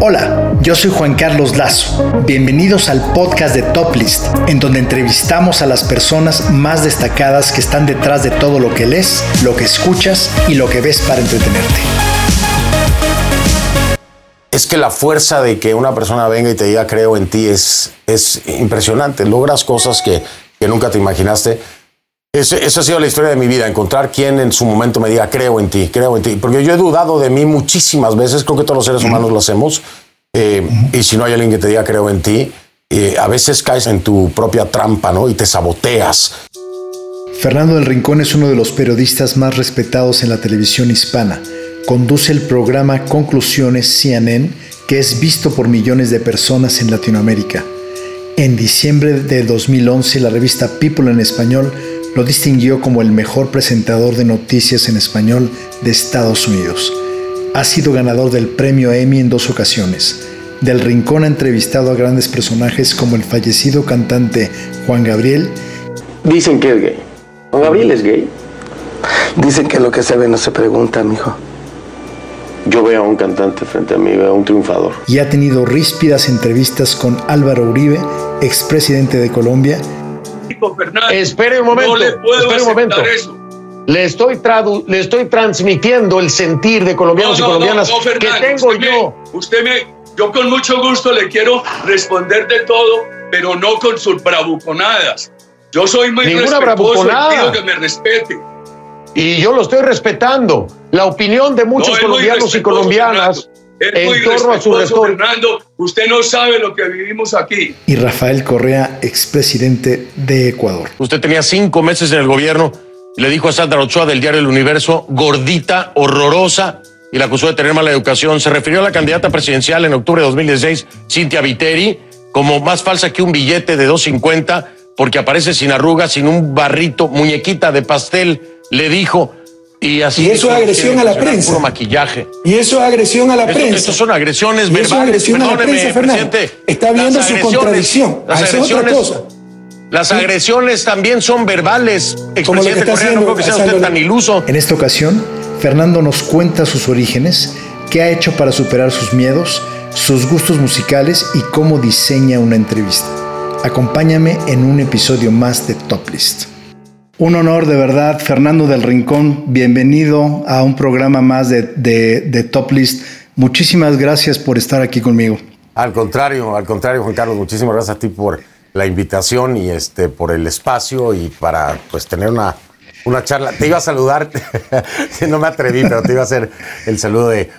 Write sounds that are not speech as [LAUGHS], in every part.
Hola, yo soy Juan Carlos Lazo. Bienvenidos al podcast de Top List, en donde entrevistamos a las personas más destacadas que están detrás de todo lo que lees, lo que escuchas y lo que ves para entretenerte. Es que la fuerza de que una persona venga y te diga creo en ti es, es impresionante. Logras cosas que, que nunca te imaginaste. Esa ha sido la historia de mi vida, encontrar quien en su momento me diga creo en ti, creo en ti. Porque yo he dudado de mí muchísimas veces, creo que todos los seres humanos lo hacemos. Eh, y si no hay alguien que te diga creo en ti, eh, a veces caes en tu propia trampa, ¿no? Y te saboteas. Fernando del Rincón es uno de los periodistas más respetados en la televisión hispana. Conduce el programa Conclusiones CNN, que es visto por millones de personas en Latinoamérica. En diciembre de 2011, la revista People en Español lo distinguió como el mejor presentador de noticias en español de Estados Unidos. Ha sido ganador del premio Emmy en dos ocasiones. Del Rincón ha entrevistado a grandes personajes como el fallecido cantante Juan Gabriel. Dicen que es gay. ¿Juan Gabriel es gay? Dicen que lo que se ve no se pregunta, mijo. Yo veo a un cantante frente a mí, veo a un triunfador. Y ha tenido ríspidas entrevistas con Álvaro Uribe, expresidente de Colombia. Espere un momento. No le puedo espere un momento. aceptar eso. Le estoy, tradu- le estoy transmitiendo el sentir de colombianos y colombianas que tengo usted yo. Me, usted me, yo con mucho gusto le quiero responder de todo, pero no con sus bravuconadas. Yo soy muy Ninguna respetuoso y pido que me respete. Y yo lo estoy respetando. La opinión de muchos colombianos y colombianas Es muy en torno a su Fernando. Usted no sabe lo que vivimos aquí. Y Rafael Correa, expresidente de Ecuador. Usted tenía cinco meses en el gobierno y le dijo a Sandra Ochoa del diario El Universo, gordita, horrorosa, y la acusó de tener mala educación. Se refirió a la candidata presidencial en octubre de 2016, Cintia Viteri, como más falsa que un billete de 2.50 porque aparece sin arrugas, sin un barrito, muñequita de pastel, le dijo. Y así Y eso es agresión a la prensa. Puro maquillaje. Y eso es agresión a la prensa. esto son agresiones Y eso es verbales. agresión a la prensa, Fernando. presidente. Está viendo su contradicción. Las Ah, es otra agresiones, cosa. las agresiones también son verbales. Como lo que está Correa, no haciendo creo que sea usted tan iluso. En esta ocasión, Fernando nos cuenta sus orígenes, qué ha hecho para superar sus miedos, sus gustos musicales y cómo diseña una entrevista. Acompáñame en un episodio más de Top List. Un honor de verdad, Fernando del Rincón, bienvenido a un programa más de, de- Top List. Muchísimas gracias por estar aquí conmigo. Al contrario, al contrario, Juan Carlos, muchísimas gracias a ti por la invitación y este por el espacio y para pues tener una, una charla. Te iba a saludar, [LAUGHS] no me atreví, pero te iba a hacer el saludo de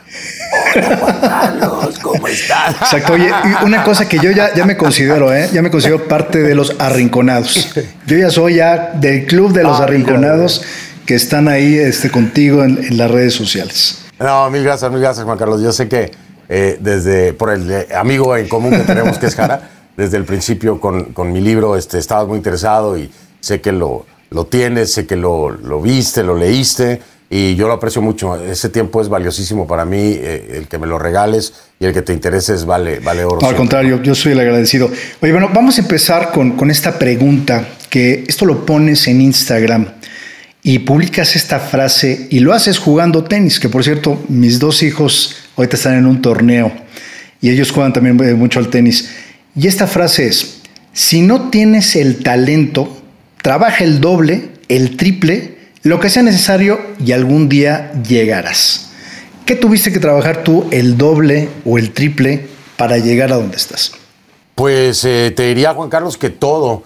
Hola Juan Carlos, ¿cómo estás? Exacto, oye, una cosa que yo ya, ya me considero, ¿eh? ya me considero parte de los arrinconados. Yo ya soy ya del club de los Ah, arrinconados que están ahí este, contigo en, en las redes sociales. No, mil gracias, mil gracias, Juan Carlos. Yo sé que eh, desde, por el eh, amigo en común que tenemos, que es Jara, desde el principio con, con mi libro este, estabas muy interesado y sé que lo, lo tienes, sé que lo, lo viste, lo leíste y yo lo aprecio mucho. Ese tiempo es valiosísimo para mí, eh, el que me lo regales y el que te intereses vale, vale oro. No, al contrario, yo soy el agradecido. Oye, bueno, vamos a empezar con, con esta pregunta, que esto lo pones en Instagram y publicas esta frase y lo haces jugando tenis, que por cierto, mis dos hijos ahorita están en un torneo y ellos juegan también eh, mucho al tenis. Y esta frase es, si no tienes el talento, trabaja el doble, el triple, lo que sea necesario y algún día llegarás. ¿Qué tuviste que trabajar tú el doble o el triple para llegar a donde estás? Pues eh, te diría, Juan Carlos, que todo,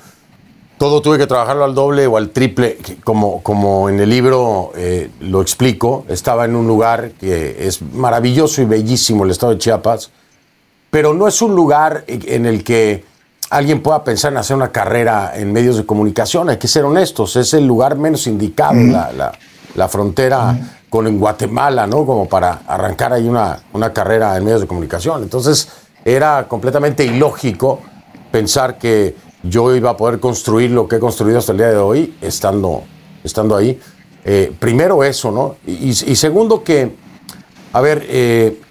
todo tuve que trabajarlo al doble o al triple, como, como en el libro eh, lo explico, estaba en un lugar que es maravilloso y bellísimo, el estado de Chiapas, pero no es un lugar en el que alguien pueda pensar en hacer una carrera en medios de comunicación, hay que ser honestos, es el lugar menos indicado, la, la- la frontera con en Guatemala, ¿no? Como para arrancar ahí una, una carrera en medios de comunicación. Entonces era completamente ilógico pensar que yo iba a poder construir lo que he construido hasta el día de hoy estando, estando ahí. Eh, primero eso, ¿no? Y segundo que, a ver, eh,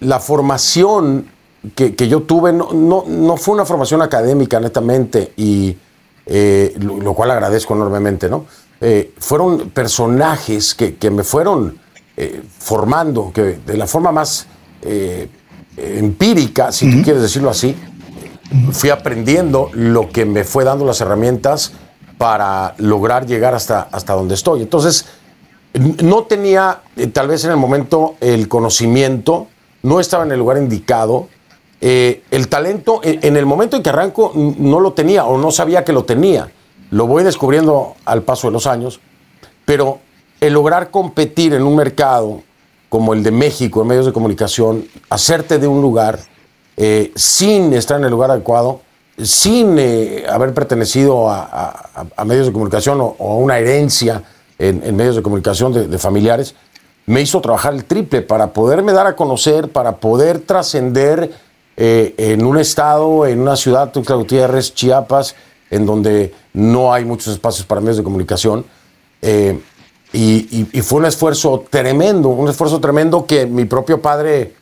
la formación que, que yo tuve no, no, no fue una formación académica, netamente, y eh, lo, lo cual agradezco enormemente, ¿no? Eh, fueron personajes que, que me fueron eh, formando, que de la forma más eh, empírica, si tú quieres decirlo así, fui aprendiendo lo que me fue dando las herramientas para lograr llegar hasta, hasta donde estoy. Entonces, no tenía eh, tal vez en el momento el conocimiento, no estaba en el lugar indicado. Eh, el talento, en el momento en que arranco, no lo tenía o no sabía que lo tenía. Lo voy descubriendo al paso de los años, pero el lograr competir en un mercado como el de México, en medios de comunicación, hacerte de un lugar eh, sin estar en el lugar adecuado, sin eh, haber pertenecido a, medios de comunicación o, a una herencia en, medios de comunicación de, familiares, me hizo trabajar el triple para poderme dar a conocer, para poder trascender eh, en un estado, en una ciudad, Tuxtla Gutiérrez, Chiapas, en donde no hay muchos espacios para medios de comunicación. Y, fue un esfuerzo tremendo, un esfuerzo tremendo que mi propio padre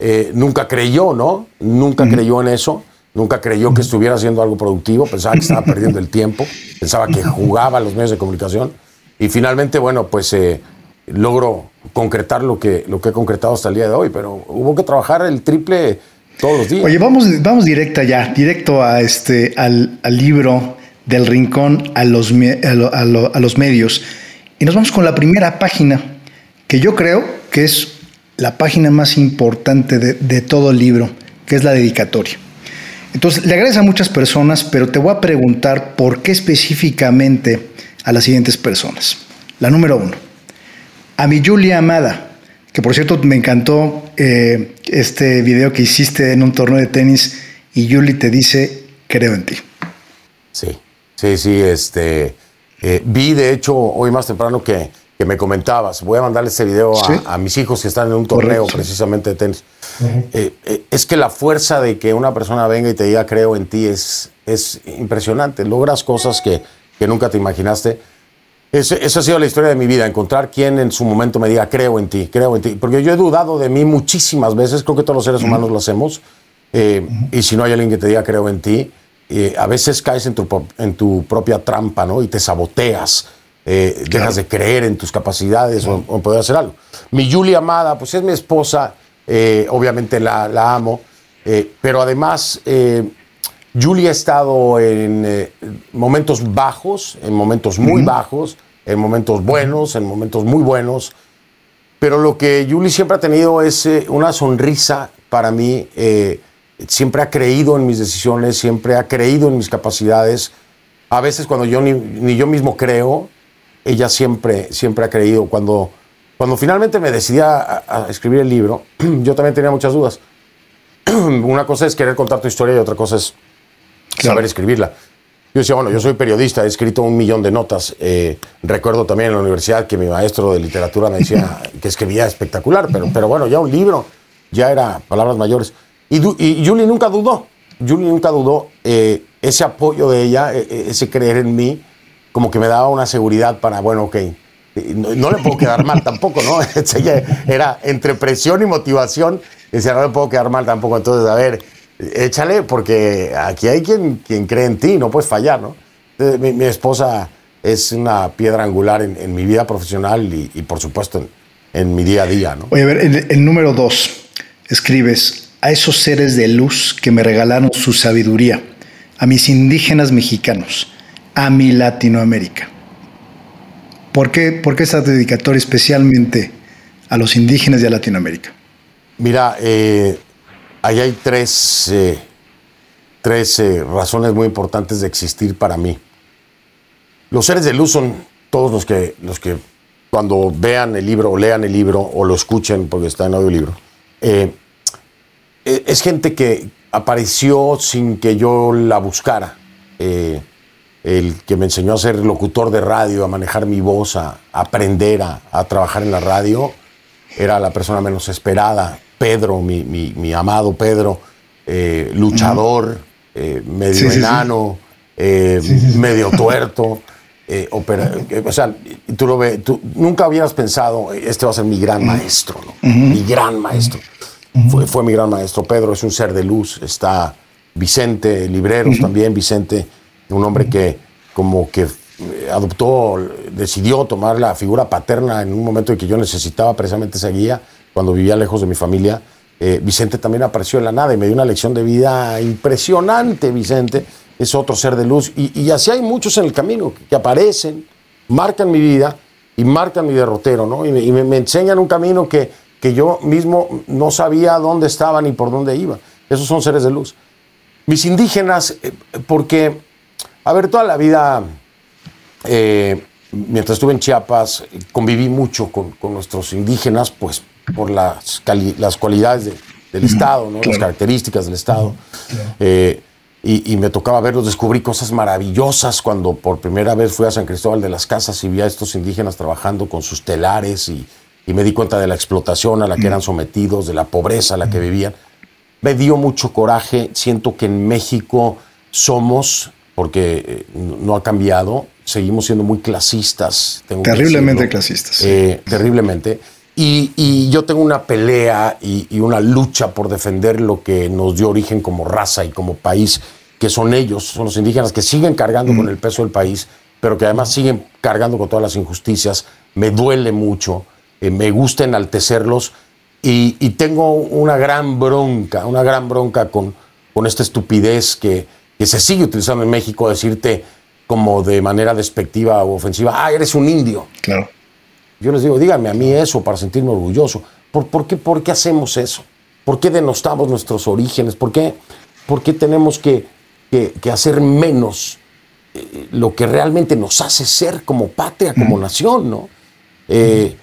eh, nunca creyó, ¿no? Nunca creyó en eso, nunca creyó que estuviera haciendo algo productivo, pensaba que estaba [LAUGHS] perdiendo el tiempo, pensaba que jugaba a los medios de comunicación. Y finalmente, bueno, pues eh, logro concretar lo que, lo que he concretado hasta el día de hoy, pero hubo que trabajar el triple todos. Oye, vamos, vamos directa ya, directo a este, al, libro del rincón a los, a los medios. Y nos vamos con la primera página, que yo creo que es la página más importante de, todo el libro, que es la dedicatoria. Entonces, le agradezco a muchas personas, pero te voy a preguntar por qué específicamente a las siguientes personas. La número uno, a mi Julia Amada, que por cierto me encantó eh, este video que hiciste en un torneo de tenis y Julie te dice, creo en ti. Sí, sí, sí, este eh, vi, de hecho, hoy más temprano que, me comentabas, voy a mandarle ese video a, mis hijos que están en un torneo precisamente de tenis. Eh, eh, es que la fuerza de que una persona venga y te diga creo en ti es, es impresionante. Logras cosas que, nunca te imaginaste. Esa ha sido la historia de mi vida, encontrar quien en su momento me diga creo en ti, creo en ti. Porque yo he dudado de mí muchísimas veces, creo que todos los seres humanos lo hacemos. Y si no hay alguien que te diga creo en ti, a veces caes en tu, en tu propia trampa, ¿no? Y te saboteas, eh, dejas de creer en tus capacidades o, poder hacer algo. Mi Julia amada, pues es mi esposa, eh, obviamente la, la amo, eh, pero además Julia ha estado en momentos bajos, en momentos muy bajos, en momentos buenos, en momentos muy buenos, pero lo que Julie siempre ha tenido es una sonrisa para mí siempre ha creído en mis decisiones, siempre ha creído en mis capacidades. A veces cuando yo ni, yo mismo creo, ella siempre, siempre ha creído. Cuando, cuando finalmente me decidí a, escribir el libro, [CLEARS THROAT] yo también tenía muchas dudas. [CLEARS THROAT] Una cosa es querer contar tu historia y otra cosa es saber escribirla. Yo decía, bueno, yo soy periodista, he escrito un millón de notas. Eh, recuerdo también en la universidad que mi maestro de literatura me decía [LAUGHS] que escribía espectacular, pero, pero bueno, ya un libro, ya era palabras mayores. Y, Julie nunca dudó, Julie nunca dudó. Eh, ese apoyo de ella, e, e, ese creer en mí, como que me daba una seguridad para, bueno, ok, no, le puedo quedar mal tampoco, ¿no? [LAUGHS] Era entre presión y motivación, decía, no le puedo quedar mal tampoco. Entonces, a ver, échale, porque aquí hay quien, quien cree en ti, no puedes fallar, ¿no? mi, esposa es una piedra angular en, mi vida profesional y, por supuesto, en, mi día a día, ¿no? Oye, a ver, el, el número dos, escribes, a esos seres de luz que me regalaron su sabiduría, a mis indígenas mexicanos, a mi Latinoamérica. ¿Por qué, por qué esta dedicatoria especialmente a los indígenas de Latinoamérica? Mira, eh, ahí hay tres, razones muy importantes de existir para mí. Los seres de luz son todos los que, los que cuando vean el libro o lean el libro o lo escuchen porque está en audiolibro, eh, eh, es gente que apareció sin que yo la buscara. Eh, el que me enseñó a ser locutor de radio, a manejar mi voz, a, aprender a, trabajar en la radio, era la persona menos esperada. Pedro, mi, amado Pedro, eh, luchador, medio enano, medio tuerto. o sea, tú lo ves, tú nunca hubieras pensado, este va a ser mi gran maestro, ¿no? Mi gran maestro fue, mi gran maestro. Pedro es un ser de luz. Está Vicente, Libreros también. Vicente, un hombre que como que eh, adoptó, decidió tomar la figura paterna en un momento en que yo necesitaba precisamente esa guía, cuando vivía lejos de mi familia. Eh, Vicente también apareció en la nada y me dio una lección de vida impresionante, Vicente. Es otro ser de luz. Y, así hay muchos en el camino que, aparecen, marcan mi vida y marcan mi derrotero, ¿no? Y, me, enseñan un camino que, que yo mismo no sabía dónde estaba ni por dónde iba. Esos son seres de luz. Mis indígenas, eh, porque, a ver, toda la vida, eh, mientras estuve en Chiapas, conviví mucho con, nuestros indígenas, pues por las, las cualidades del Estado, ¿no? las características del Estado. Eh, y, me tocaba verlos, descubrí cosas maravillosas cuando por primera vez fui a San Cristóbal de las Casas y vi a estos indígenas trabajando con sus telares y, y me di cuenta de la explotación a la que eran sometidos, de la pobreza a la que vivían me dio mucho coraje. Siento que en México somos, porque eh, no ha cambiado, seguimos siendo muy clasistas. terriblemente clasistas. Eh, terriblemente. Y, yo tengo una pelea y, una lucha por defender lo que nos dio origen como raza y como país, que son ellos, son los indígenas que siguen cargando con el peso del país, pero que además siguen cargando con todas las injusticias. Me duele mucho, eh, me gusta enaltecerlos y, tengo una gran bronca, una gran bronca con, con esta estupidez que, que, se sigue utilizando en México, decirte como de manera despectiva o ofensiva, ah, eres un indio. Claro. Yo les digo, díganme a mí eso para sentirme orgulloso. ¿Por, por, qué, ¿Por qué hacemos eso? ¿Por qué denostamos nuestros orígenes? ¿Por qué, por qué tenemos que, que, que, hacer menos eh, lo que realmente nos hace ser como patria, como nación, ¿no? Eh,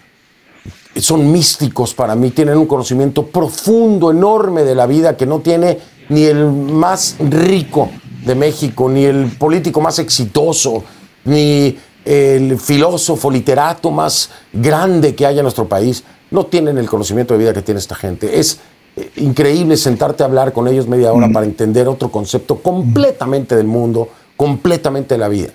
son místicos para mí, tienen un conocimiento profundo, enorme de la vida que no tiene ni el más rico de México, ni el político más exitoso, ni el filósofo, literato más grande que haya en nuestro país. No tienen el conocimiento de vida que tiene esta gente. Es eh, increíble sentarte a hablar con ellos media hora para entender otro concepto completamente del mundo, completamente de la vida.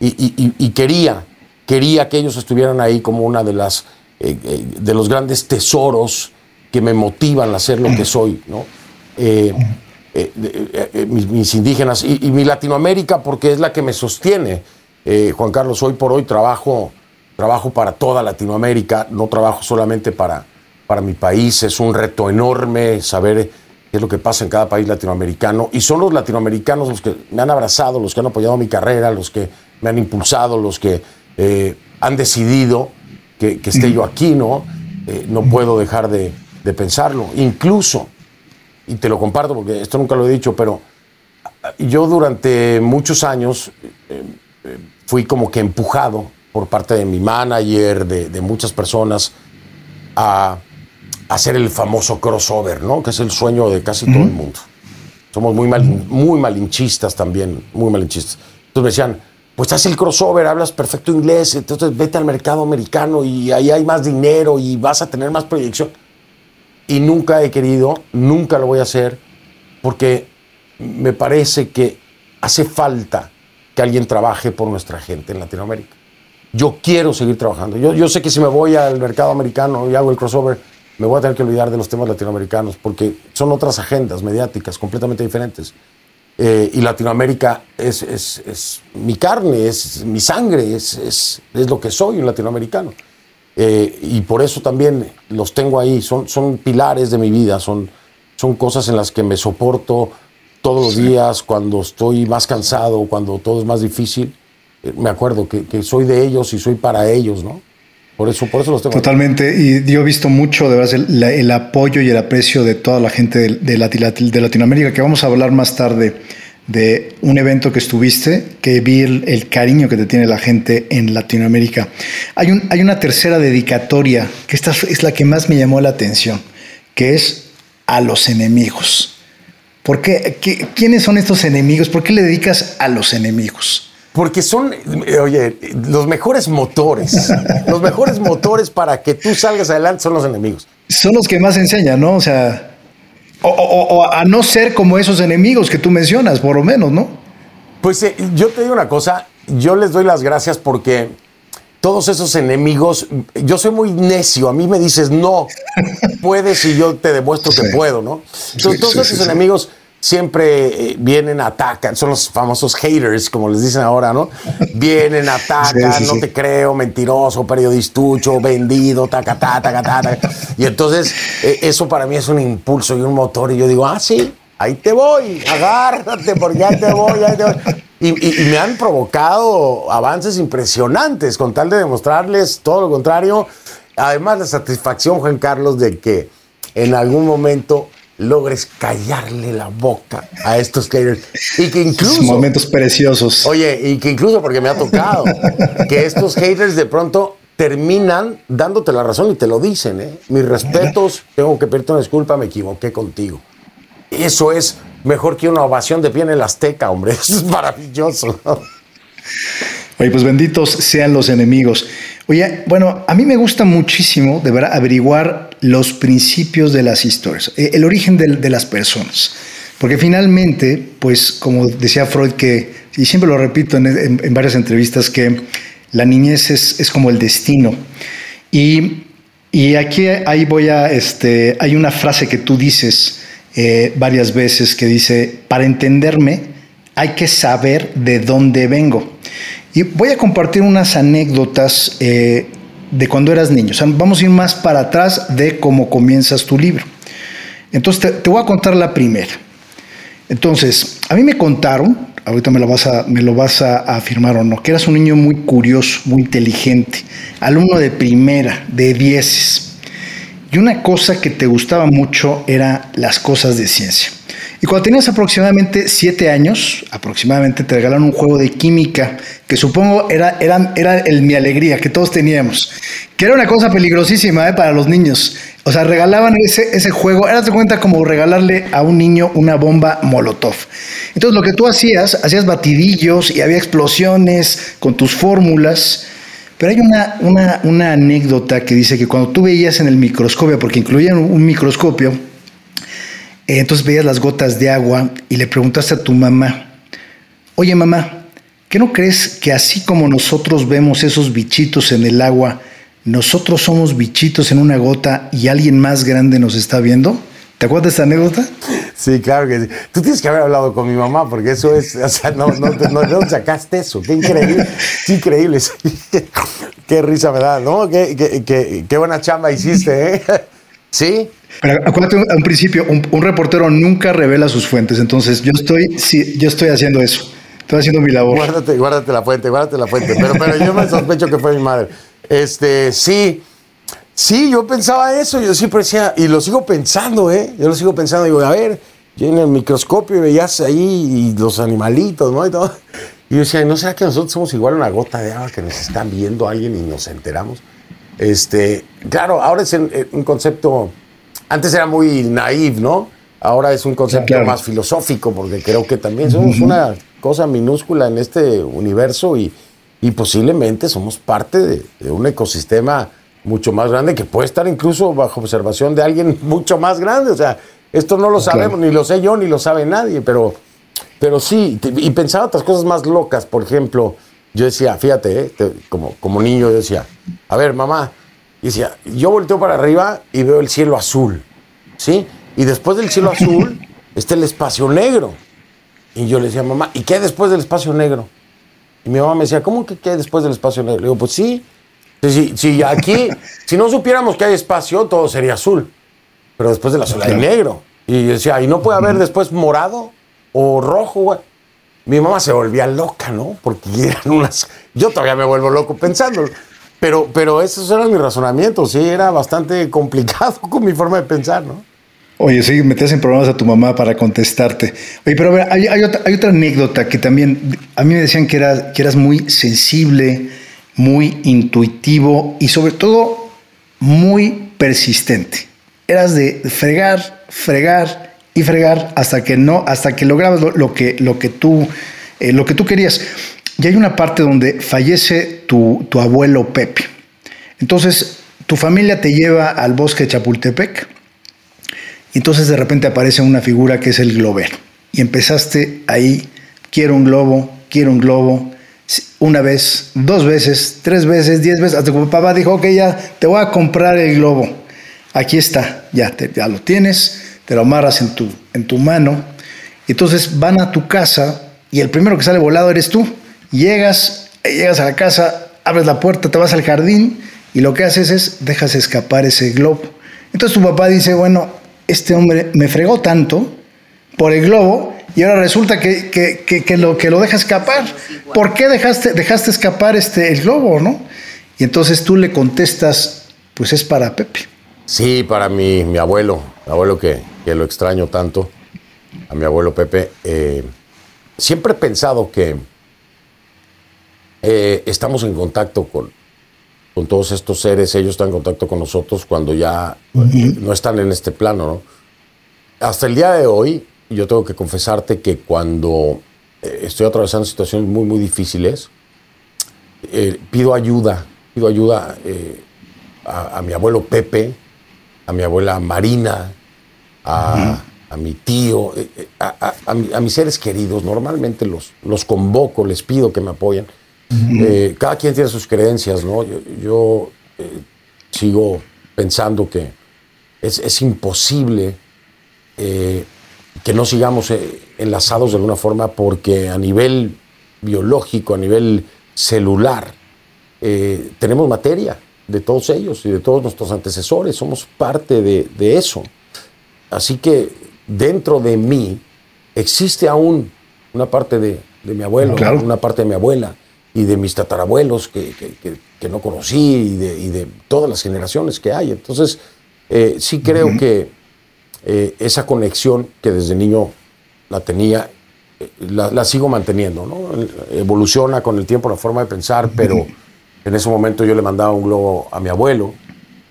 y quería, quería que ellos estuvieran ahí como una de las eh, eh, de los grandes tesoros que me motivan a ser lo que soy, ¿no? Eh, mis, indígenas y, mi Latinoamérica porque es la que me sostiene. Juan Carlos, hoy por hoy trabajo, trabajo para toda Latinoamérica, no trabajo solamente para, para mi país, es un reto enorme saber qué es lo que pasa en cada país latinoamericano. Y son los latinoamericanos los que me han abrazado, los que han apoyado mi carrera, los que me han impulsado, los que han decidido que, esté yo aquí, ¿no? Eh, no puedo dejar de, pensarlo. Incluso, y te lo comparto porque esto nunca lo he dicho, pero yo durante muchos años eh, eh, fui como que empujado por parte de mi manager, de, muchas personas, a, hacer el famoso crossover, ¿no? Que es el sueño de casi todo el mundo. Somos muy, mal, muy malinchistas también, muy malinchistas. Entonces me decían, pues haz el crossover, hablas perfecto inglés, entonces vete al mercado americano y ahí hay más dinero y vas a tener más proyección. Y nunca he querido, nunca lo voy a hacer, porque me parece que hace falta que alguien trabaje por nuestra gente en Latinoamérica. Yo quiero seguir trabajando. Yo, yo sé que si me voy al mercado americano y hago el crossover, me voy a tener que olvidar de los temas latinoamericanos, porque son otras agendas mediáticas completamente diferentes. Eh, y Latinoamérica es, es, mi carne, es mi sangre, es, es, lo que soy un latinoamericano. Eh, y por eso también los tengo ahí, son, son pilares de mi vida, son, son cosas en las que me soporto todos los días, cuando estoy más cansado, cuando todo es más difícil. Eh, me acuerdo que, que, soy de ellos y soy para ellos, ¿no? Por eso, por eso los tengo. Totalmente. Y yo he visto mucho, de verdad, el, apoyo y el aprecio de toda la gente de, de, de Latinoamérica, que vamos a hablar más tarde de un evento que estuviste, que vi el, cariño que te tiene la gente en Latinoamérica. Hay, un, hay una tercera dedicatoria, que esta es la que más me llamó la atención, que es a los enemigos. ¿Por qué, ¿Quiénes son estos enemigos? ¿Por qué le dedicas a los enemigos? Porque son, oye, los mejores motores. [LAUGHS] los mejores motores para que tú salgas adelante son los enemigos. Son los que más enseñan, ¿no? O sea, o, a no ser como esos enemigos que tú mencionas, por lo menos, ¿no? Pues eh, yo te digo una cosa, yo les doy las gracias porque todos esos enemigos, yo soy muy necio, a mí me dices no, puedes y yo te demuestro que puedo, ¿no? Entonces, todos esos enemigos siempre eh, vienen, atacan, son los famosos haters, como les dicen ahora, ¿no? Vienen, atacan, no te creo, mentiroso, periodistucho, vendido, taca, taca, taca, Y entonces, eh, eso para mí es un impulso y un motor, y yo digo, ah, sí, ahí te voy, agárrate, porque ahí te voy, ahí te voy. Y, y, me han provocado avances impresionantes con tal de demostrarles todo lo contrario. Además, la satisfacción, Juan Carlos, de que en algún momento logres callarle la boca a estos haters. Y que incluso. Momentos preciosos. Oye, y que incluso, porque me ha tocado, que estos haters de pronto terminan dándote la razón y te lo dicen, ¿eh? Mis respetos, tengo que pedirte una disculpa, me equivoqué contigo. Eso es mejor que una ovación de pie en el Azteca, hombre. Eso [LAUGHS] es maravilloso. Oye, pues benditos sean los enemigos. Oye, bueno, a mí me gusta muchísimo, de verdad, averiguar los principios de las historias, eh, el origen de, las personas. Porque finalmente, pues como decía Freud, que, y siempre lo repito en, varias entrevistas, que la niñez es, como el destino. Y, aquí ahí voy a, este, hay una frase que tú dices eh, varias veces que dice, para entenderme hay que saber de dónde vengo. Y voy a compartir unas anécdotas eh, de cuando eras niño. vamos a ir más para atrás de cómo comienzas tu libro. Entonces, te, voy a contar la primera. Entonces, a mí me contaron, ahorita me lo vas a, me lo vas a, afirmar o no, que eras un niño muy curioso, muy inteligente, alumno de primera, de dieces. Y una cosa que te gustaba mucho era las cosas de ciencia. Y cuando tenías aproximadamente siete años, aproximadamente te regalaron un juego de química que supongo era, era, era el mi alegría que todos teníamos, que era una cosa peligrosísima ¿eh? para los niños. O sea, regalaban ese, ese juego, era de cuenta como regalarle a un niño una bomba Molotov. Entonces lo que tú hacías, hacías batidillos y había explosiones con tus fórmulas. Pero hay una, una, anécdota que dice que cuando tú veías en el microscopio, porque incluían un microscopio, eh, entonces veías las gotas de agua y le preguntaste a tu mamá, oye mamá, ¿qué no crees que así como nosotros vemos esos bichitos en el agua, nosotros somos bichitos en una gota y alguien más grande nos está viendo? ¿Te acuerdas de esa anécdota? Sí, claro que sí. Tú tienes que haber hablado con mi mamá, porque eso es, o sea, no, no, no, no sacaste eso? Qué increíble, qué increíble. [LAUGHS] Qué risa me da, ¿no? Qué, qué, qué, qué buena chamba hiciste, ¿eh? [LAUGHS] ¿Sí? Pero acuérdate a un principio, un, reportero nunca revela sus fuentes, entonces yo estoy, sí, yo estoy haciendo eso, estoy haciendo mi labor. Guárdate, guárdate la fuente, guárdate la fuente, pero, pero yo me sospecho que fue mi madre. Este, sí, sí, yo pensaba eso, yo siempre decía, y lo sigo pensando, ¿eh? Yo lo sigo pensando, digo, a ver, yo en el microscopio veías ahí los animalitos, ¿no? Y todo. Y yo decía, ¿no será que nosotros somos igual una gota de agua que nos están viendo alguien y nos enteramos? Este, claro, ahora es un concepto antes era muy naive, ¿no? Ahora es un concepto más filosófico, porque creo que también somos una cosa minúscula en este universo y, posiblemente somos parte de, un ecosistema mucho más grande que puede estar incluso bajo observación de alguien [LAUGHS] mucho más grande. O sea, esto no lo sabemos, ni lo sé yo, ni lo sabe nadie, pero, pero sí, y pensaba otras cosas más locas. Por ejemplo, yo decía, fíjate, eh, como, como niño, yo decía, a ver, mamá, y decía, yo volteo para arriba y veo el cielo azul, ¿sí? Y después del cielo azul [LAUGHS] está el espacio negro. Y yo le decía, mamá, ¿y qué hay después del espacio negro? Y mi mamá me decía, ¿cómo que qué hay después del espacio negro? Le digo, pues sí. Si, si aquí, [LAUGHS] si no supiéramos que hay espacio, todo sería azul. Pero después del azul hay negro. Y decía, ¿y no puede haber después morado o rojo, güey? Mi mamá se volvía loca, ¿no? Porque [LAUGHS] eran unas. Yo todavía me vuelvo loco pensando. Pero, pero esos eran mis razonamientos, sí, era bastante [LAUGHS] complicado con mi forma de pensar, ¿no? Oye, sí, metías en problemas a tu mamá para contestarte. Oye, pero a ver, hay, otra, anécdota que también, a mí me decían que, era, que eras muy sensible, muy intuitivo y sobre todo muy persistente. Eras de fregar, fregar y fregar hasta que no, hasta que lograbas lo, que, lo, que, tú, eh, lo que tú querías. Y hay una parte donde fallece tu, abuelo Pepe. Entonces, tu familia te lleva al bosque de Chapultepec y entonces de repente aparece una figura que es el globero. Y empezaste ahí, quiero un globo, quiero un globo, una vez, dos veces, tres veces, diez veces, hasta que papá dijo, ok, ya te voy a comprar el globo. Aquí está, ya, ya lo tienes, te lo amarras en tu, en tu mano entonces van a tu casa y el primero que sale volado eres tú. Llegas, llegas a la casa, abres la puerta, te vas al jardín y lo que haces es dejas escapar ese globo. Entonces tu papá dice, bueno, este hombre me fregó tanto por el globo y ahora resulta que, que, lo, que lo deja escapar. ¿Por qué dejaste, dejaste escapar este, el globo, no? Y entonces tú le contestas, pues es para Pepe. Sí, para mi, mi abuelo, mi abuelo que, que, lo extraño tanto, a mi abuelo Pepe. Eh, siempre he pensado que eh, estamos en contacto con, con todos estos seres, ellos están en contacto con nosotros cuando ya no están en este plano, ¿no? Hasta el día de hoy, yo tengo que confesarte que cuando eh, estoy atravesando situaciones muy, muy difíciles, eh, pido ayuda, pido ayuda eh, a, mi abuelo Pepe, a mi abuela Marina, a, mi tío, a, mis seres queridos. Normalmente los, los convoco, les pido que me apoyen. cada quien tiene sus creencias, ¿no? Yo, sigo pensando que es, es imposible que no sigamos eh, enlazados de alguna forma porque a nivel biológico, a nivel celular, eh, tenemos materia de todos ellos y de todos nuestros antecesores, somos parte de, eso. Así que dentro de mí existe aún una parte de, mi abuelo, una parte de mi abuela y de mis tatarabuelos que, no conocí y de, todas las generaciones que hay. Entonces, eh, sí creo que eh, esa conexión que desde niño la tenía, eh, la, sigo manteniendo. Evoluciona con el tiempo la forma de pensar, pero en ese momento yo le mandaba un globo a mi abuelo.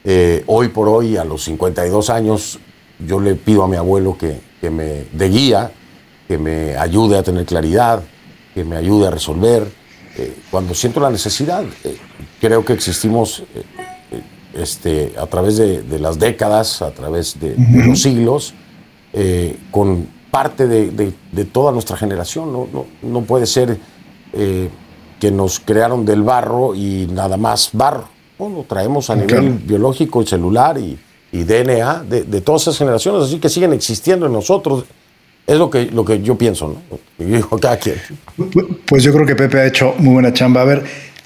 Eh, hoy por hoy, a los 52 años, yo le pido a mi abuelo que, que me dé guía, que me ayude a tener claridad, que me ayude a resolver. cuando siento la necesidad, creo que existimos este, a través de, las décadas, a través de, los siglos, eh, con parte de, toda nuestra generación. No, no, puede ser eh, que nos crearon del barro y nada más barro. lo traemos a nivel biológico y celular y, DNA de, todas esas generaciones, así que siguen existiendo en nosotros. Es lo que, lo que yo pienso, ¿no? Pues yo creo que Pepe ha hecho muy buena chamba. A ver,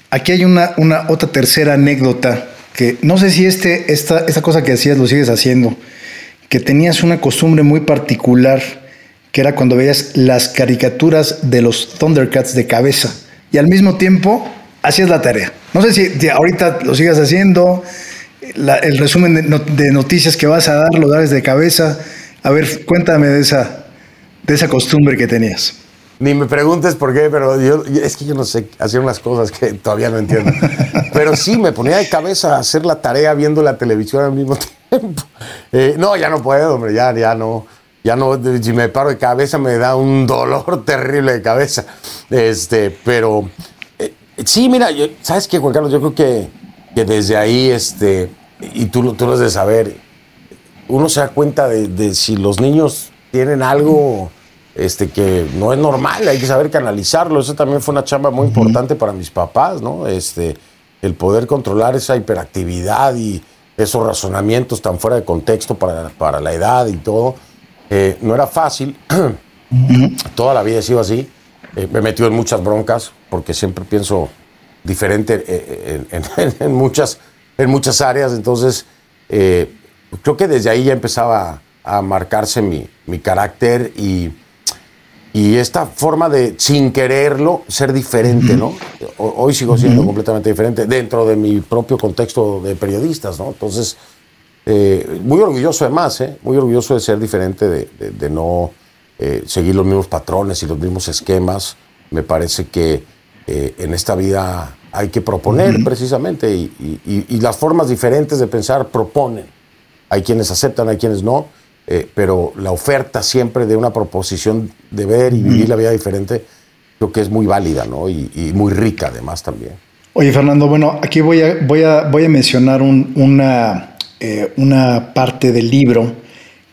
aquí hay una, una otra tercera anécdota que no sé si este, esta, esta cosa que hacías lo sigues haciendo, que tenías una costumbre muy particular, que era cuando veías las caricaturas de los Thundercats de cabeza y al mismo tiempo hacías la tarea. No sé si ahorita lo sigas haciendo, el resumen de, noticias que vas a dar lo das de cabeza. A ver, cuéntame de esa, de esa costumbre que tenías. Ni me preguntes por qué, pero yo, es que yo no sé, hacía unas cosas que todavía no entiendo. [LAUGHS] Pero sí, me ponía de cabeza a hacer la tarea viendo la televisión al mismo [LAUGHS] tiempo. Eh, no, ya no puedo, hombre, ya, ya no. Ya no, si me paro de cabeza me da un dolor [LAUGHS] terrible de cabeza. Este, pero eh, sí, mira, ¿sabes qué, Juan Carlos? Yo creo que, que desde ahí, este, y tú, tú lo has de saber, uno se da cuenta de, de si los niños tienen algo este, que no es normal, hay que saber canalizarlo. Eso también fue una chamba muy importante para mis papás, ¿no? Este, el poder controlar esa hiperactividad y esos razonamientos tan fuera de contexto para, para la edad y todo. Eh, no era fácil, toda la vida he sido así. Eh, me he metido en muchas broncas porque siempre pienso diferente eh, [LAUGHS] en, muchas, en muchas áreas. Entonces, creo que desde ahí ya empezaba a marcarse mi, mi carácter y y esta forma de, sin quererlo, ser diferente, ¿no? Hoy sigo siendo completamente diferente dentro de mi propio contexto de periodistas, ¿no? Entonces, eh, muy orgulloso además, ¿eh? Muy orgulloso de ser diferente, de, no eh, seguir los mismos patrones y los mismos esquemas. Me parece que eh, en esta vida hay que proponer precisamente y las formas diferentes de pensar proponen. Hay quienes aceptan, hay quienes no eh, pero la oferta siempre de una proposición de ver y vivir la vida diferente, creo que es muy válida ¿no? y, muy rica además también. Oye, Fernando, bueno, aquí voy a, voy a, voy a mencionar una, eh, una parte del libro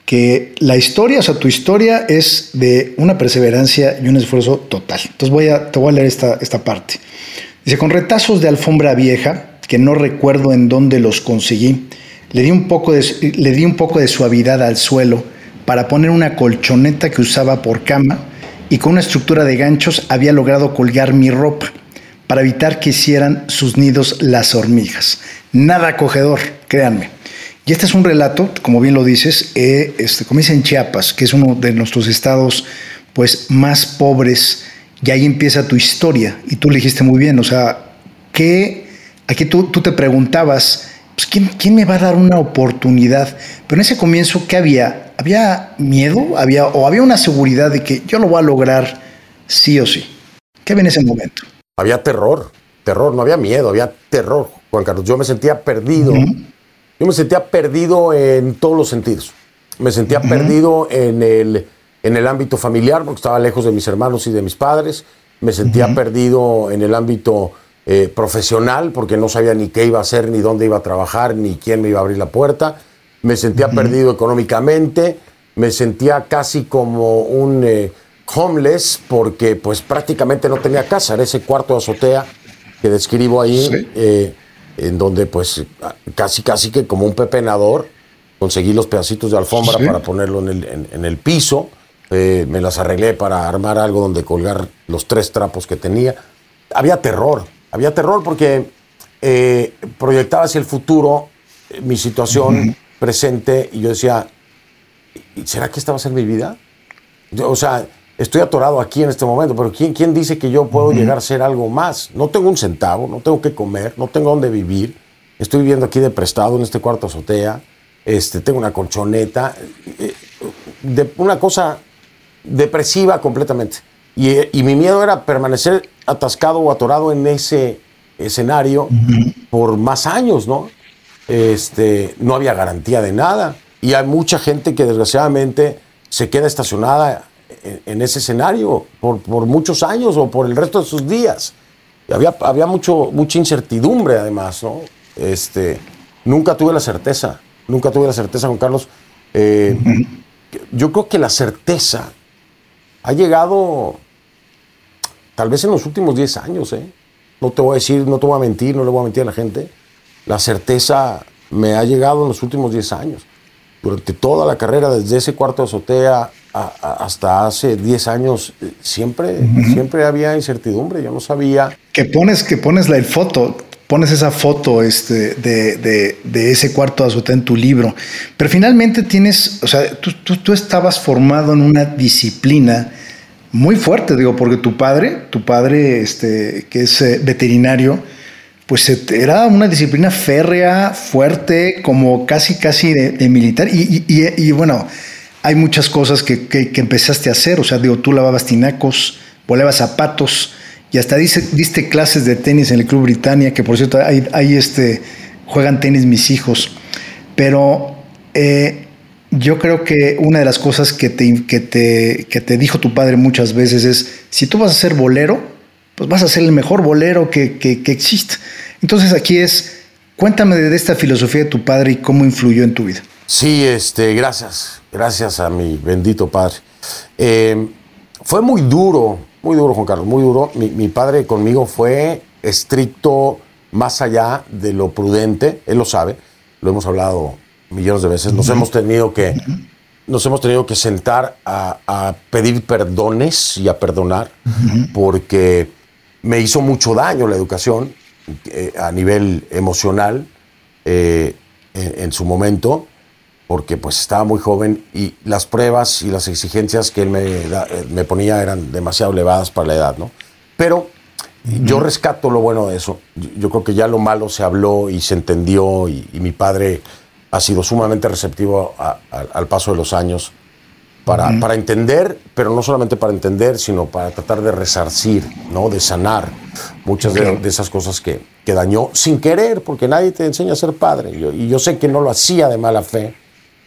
que la historia, o sea, tu historia es de una perseverancia y un esfuerzo total. Entonces voy a, te voy a leer esta, esta parte. Dice, con retazos de alfombra vieja, que no recuerdo en dónde los conseguí, le di un poco de, le di un poco de suavidad al suelo para poner una colchoneta que usaba por cama y con una estructura de ganchos había logrado colgar mi ropa para evitar que hicieran sus nidos las hormigas. Nada acogedor, créanme. Y este es un relato, como bien lo dices, eh, este, comienza en Chiapas, que es uno de nuestros estados pues, más pobres, y ahí empieza tu historia. Y tú le dijiste muy bien, o sea, que aquí tú, tú te preguntabas, pues, ¿quién, ¿quién, me va a dar una oportunidad? Pero en ese comienzo, ¿qué había? ¿Había miedo? ¿Había, ¿O había una seguridad de que yo lo voy a lograr sí o sí? ¿Qué había en ese momento? Había terror, terror, no había miedo, había terror, Juan Carlos. Yo me sentía perdido. Yo me sentía perdido en todos los sentidos. Me sentía perdido en el, en el ámbito familiar, porque estaba lejos de mis hermanos y de mis padres. Me sentía perdido en el ámbito eh, profesional, porque no sabía ni qué iba a hacer, ni dónde iba a trabajar, ni quién me iba a abrir la puerta. Me sentía perdido económicamente. Me sentía casi como un eh, homeless, porque pues prácticamente no tenía casa. Era ese cuarto de azotea que describo ahí. Eh, en donde pues casi casi que como un pepenador conseguí los pedacitos de alfombra para ponerlo en el, en, el piso, eh, me las arreglé para armar algo donde colgar los tres trapos que tenía. Había terror, había terror porque eh, proyectaba hacia el futuro eh, mi situación presente y yo decía, ¿será que esta va a ser mi vida? o sea, estoy atorado aquí en este momento, pero ¿quién, quién dice que yo puedo llegar a ser algo más? No tengo un centavo, no tengo que comer, no tengo dónde vivir. Estoy viviendo aquí de prestado en este cuarto azotea. Este, tengo una colchoneta. Eh, de, una cosa depresiva completamente. Y, y, mi miedo era permanecer atascado o atorado en ese escenario por más años, ¿no? Este, no había garantía de nada. Y hay mucha gente que desgraciadamente se queda estacionada en, ese escenario por, por, muchos años o por el resto de sus días. había, había mucho, mucha incertidumbre además, ¿no? Este, nunca tuve la certeza, nunca tuve la certeza, Juan Carlos. Eh, yo creo que la certeza ha llegado tal vez en los últimos 10 años, ¿eh? No te voy a decir, no te voy a mentir, no le voy a mentir a la gente. La certeza me ha llegado en los últimos 10 años. Durante toda la carrera, desde ese cuarto de azotea hasta hace 10 años siempre, siempre había incertidumbre, yo no sabía. Que pones, que pones la foto, pones esa foto este, de, de, ese cuarto de azotea en tu libro, pero finalmente tienes, o sea, tú, tú, estabas formado en una disciplina muy fuerte, digo, porque tu padre, tu padre, este, que es eh, veterinario, pues era una disciplina férrea, fuerte, como casi, casi de, militar. y, y bueno, hay muchas cosas que, que, empezaste a hacer. O sea, digo, tú lavabas tinacos, volabas zapatos y hasta diste, diste clases de tenis en el Club Britannia, que por cierto, ahí, este, juegan tenis mis hijos. Pero eh, yo creo que una de las cosas que te, que, te, que te dijo tu padre muchas veces es, si tú vas a ser bolero, pues vas a ser el mejor bolero que, que, que existe. Entonces aquí es, cuéntame de esta filosofía de tu padre y cómo influyó en tu vida. Sí, este, gracias, gracias a mi bendito padre. Eh, fue muy duro, muy duro, Juan Carlos, muy duro. Mi, padre conmigo fue estricto más allá de lo prudente, él lo sabe, lo hemos hablado millones de veces. Nos hemos tenido que, nos hemos tenido que sentar a, pedir perdones y a perdonar, porque me hizo mucho daño la educación eh, a nivel emocional eh, en su momento porque pues estaba muy joven y las pruebas y las exigencias que él me, eh, me ponía eran demasiado elevadas para la edad, ¿no? Pero yo rescato lo bueno de eso. Yo creo que ya lo malo se habló y se entendió y, mi padre ha sido sumamente receptivo al paso de los años para, para, entender, pero no solamente para entender, sino para tratar de resarcir, ¿no? de sanar muchas de, esas cosas que, que, dañó sin querer, porque nadie te enseña a ser padre. y yo sé que no lo hacía de mala fe,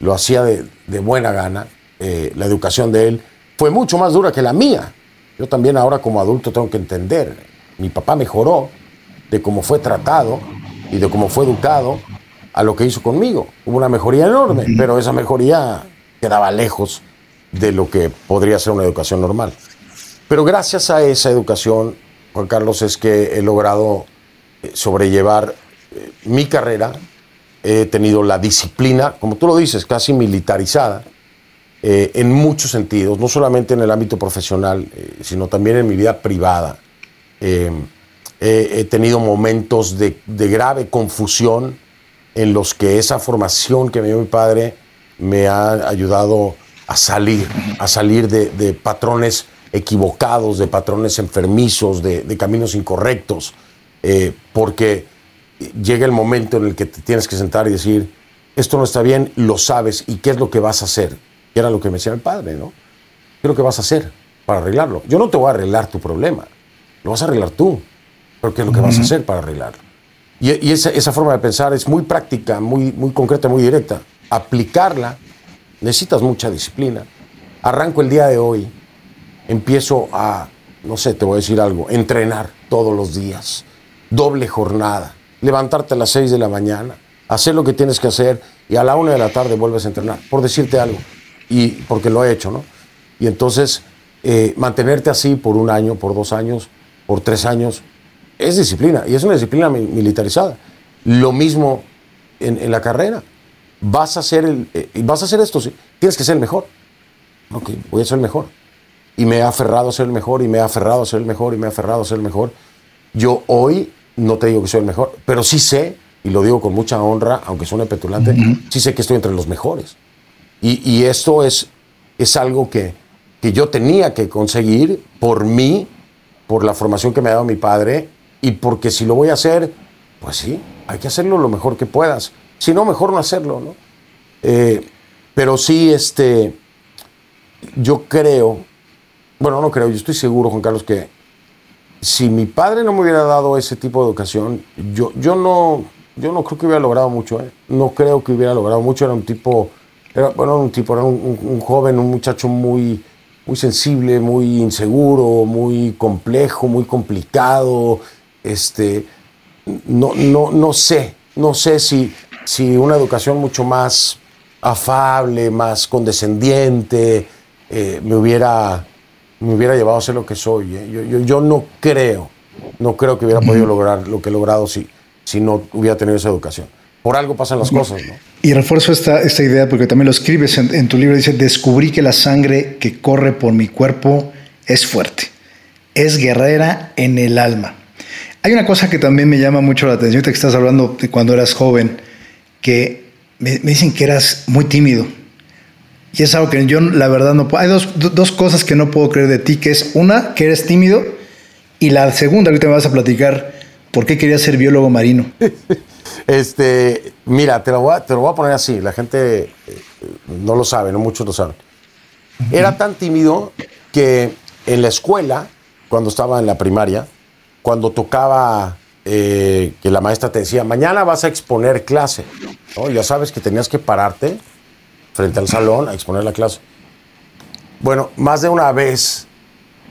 lo hacía de, buena gana. Eh, la educación de él fue mucho más dura que la mía. Yo también ahora como adulto tengo que entender. Mi papá mejoró de cómo fue tratado y de cómo fue educado a lo que hizo conmigo. Hubo una mejoría enorme, pero esa mejoría quedaba lejos de lo que podría ser una educación normal. Pero gracias a esa educación, Juan Carlos, es que he logrado eh, sobrellevar eh, mi carrera he tenido la disciplina, como tú lo dices, casi militarizada, eh, en muchos sentidos, no solamente en el ámbito profesional, eh, sino también en mi vida privada. Eh, he tenido momentos de, grave confusión en los que esa formación que me dio mi padre me ha ayudado a salir, a salir de, patrones equivocados, de patrones enfermizos, de, caminos incorrectos, porque llega el momento en el que te tienes que sentar y decir, esto no está bien, lo sabes, ¿y qué es lo que vas a hacer? Que era lo que me decía el padre, ¿no? ¿Qué es lo que vas a hacer para arreglarlo? Yo no te voy a arreglar tu problema, lo vas a arreglar tú, pero ¿qué es lo que vas a hacer para arreglarlo? Y, esa, forma de pensar es muy práctica, muy, muy concreta, muy directa. Aplicarla, necesitas mucha disciplina. Arranco el día de hoy, empiezo a, no sé, te voy a decir algo, entrenar todos los días, doble jornada, levantarte a las 6 de la mañana, hacer lo que tienes que hacer y a la una de la tarde vuelves a entrenar, por decirte algo, y porque lo he hecho, ¿no? Y entonces, eh, mantenerte así por un año, por dos años, por tres años, es disciplina, y es una disciplina militarizada. Lo mismo en, la carrera. Vas a hacer el, eh, vas a hacer esto, tienes que ser el mejor. Ok, voy a ser el mejor. Y me he aferrado a ser el mejor, y me he aferrado a ser el mejor, y me he aferrado a ser el mejor. Yo hoy no te digo que soy el mejor, pero sí sé y lo digo con mucha honra, aunque suene petulante, sí sé que estoy entre los mejores. Y, esto es, es algo que, que yo tenía que conseguir por mí, por la formación que me ha dado mi padre, y porque si lo voy a hacer, pues sí, hay que hacerlo lo mejor que puedas. Si no, mejor no hacerlo, ¿no? Eh, pero sí, este, yo creo, bueno, no creo, yo estoy seguro, Juan Carlos, que si mi padre no me hubiera dado ese tipo de educación, yo, yo no, yo no creo que hubiera logrado mucho, ¿eh? No creo que hubiera logrado mucho. Era un tipo, era, bueno, un tipo, era un, joven, un muchacho muy, muy sensible, muy inseguro, muy complejo, muy complicado. Este, no, no, no sé, no sé si, si una educación mucho más afable, más condescendiente, eh, me, hubiera, me hubiera llevado a ser lo que soy. ¿eh? Yo, yo, yo, no creo, no creo que hubiera [CLEARS THROAT] podido lograr lo que he logrado si, si no hubiera tenido esa educación. Por algo pasan las cosas, ¿no? Y refuerzo esta, esta idea porque también lo escribes en, tu libro, dice, descubrí que la sangre que corre por mi cuerpo es fuerte, es guerrera en el alma. Hay una cosa que también me llama mucho la atención, que estás hablando de cuando eras joven, que me, dicen que eras muy tímido. Y es algo que yo, la verdad, no puedo. Hay dos, dos, cosas que no puedo creer de ti, que es una, que eres tímido, y la segunda, ahorita me vas a platicar, ¿Por qué querías ser biólogo marino? [LAUGHS] este, mira, te lo, voy a, te lo voy a poner así. La gente eh, no lo sabe, no muchos lo saben. Era tan tímido que en la escuela, cuando estaba en la primaria, cuando tocaba eh, que la maestra te decía, mañana vas a exponer clase, ya sabes que tenías que pararte frente al salón a exponer la clase. Bueno, más de una vez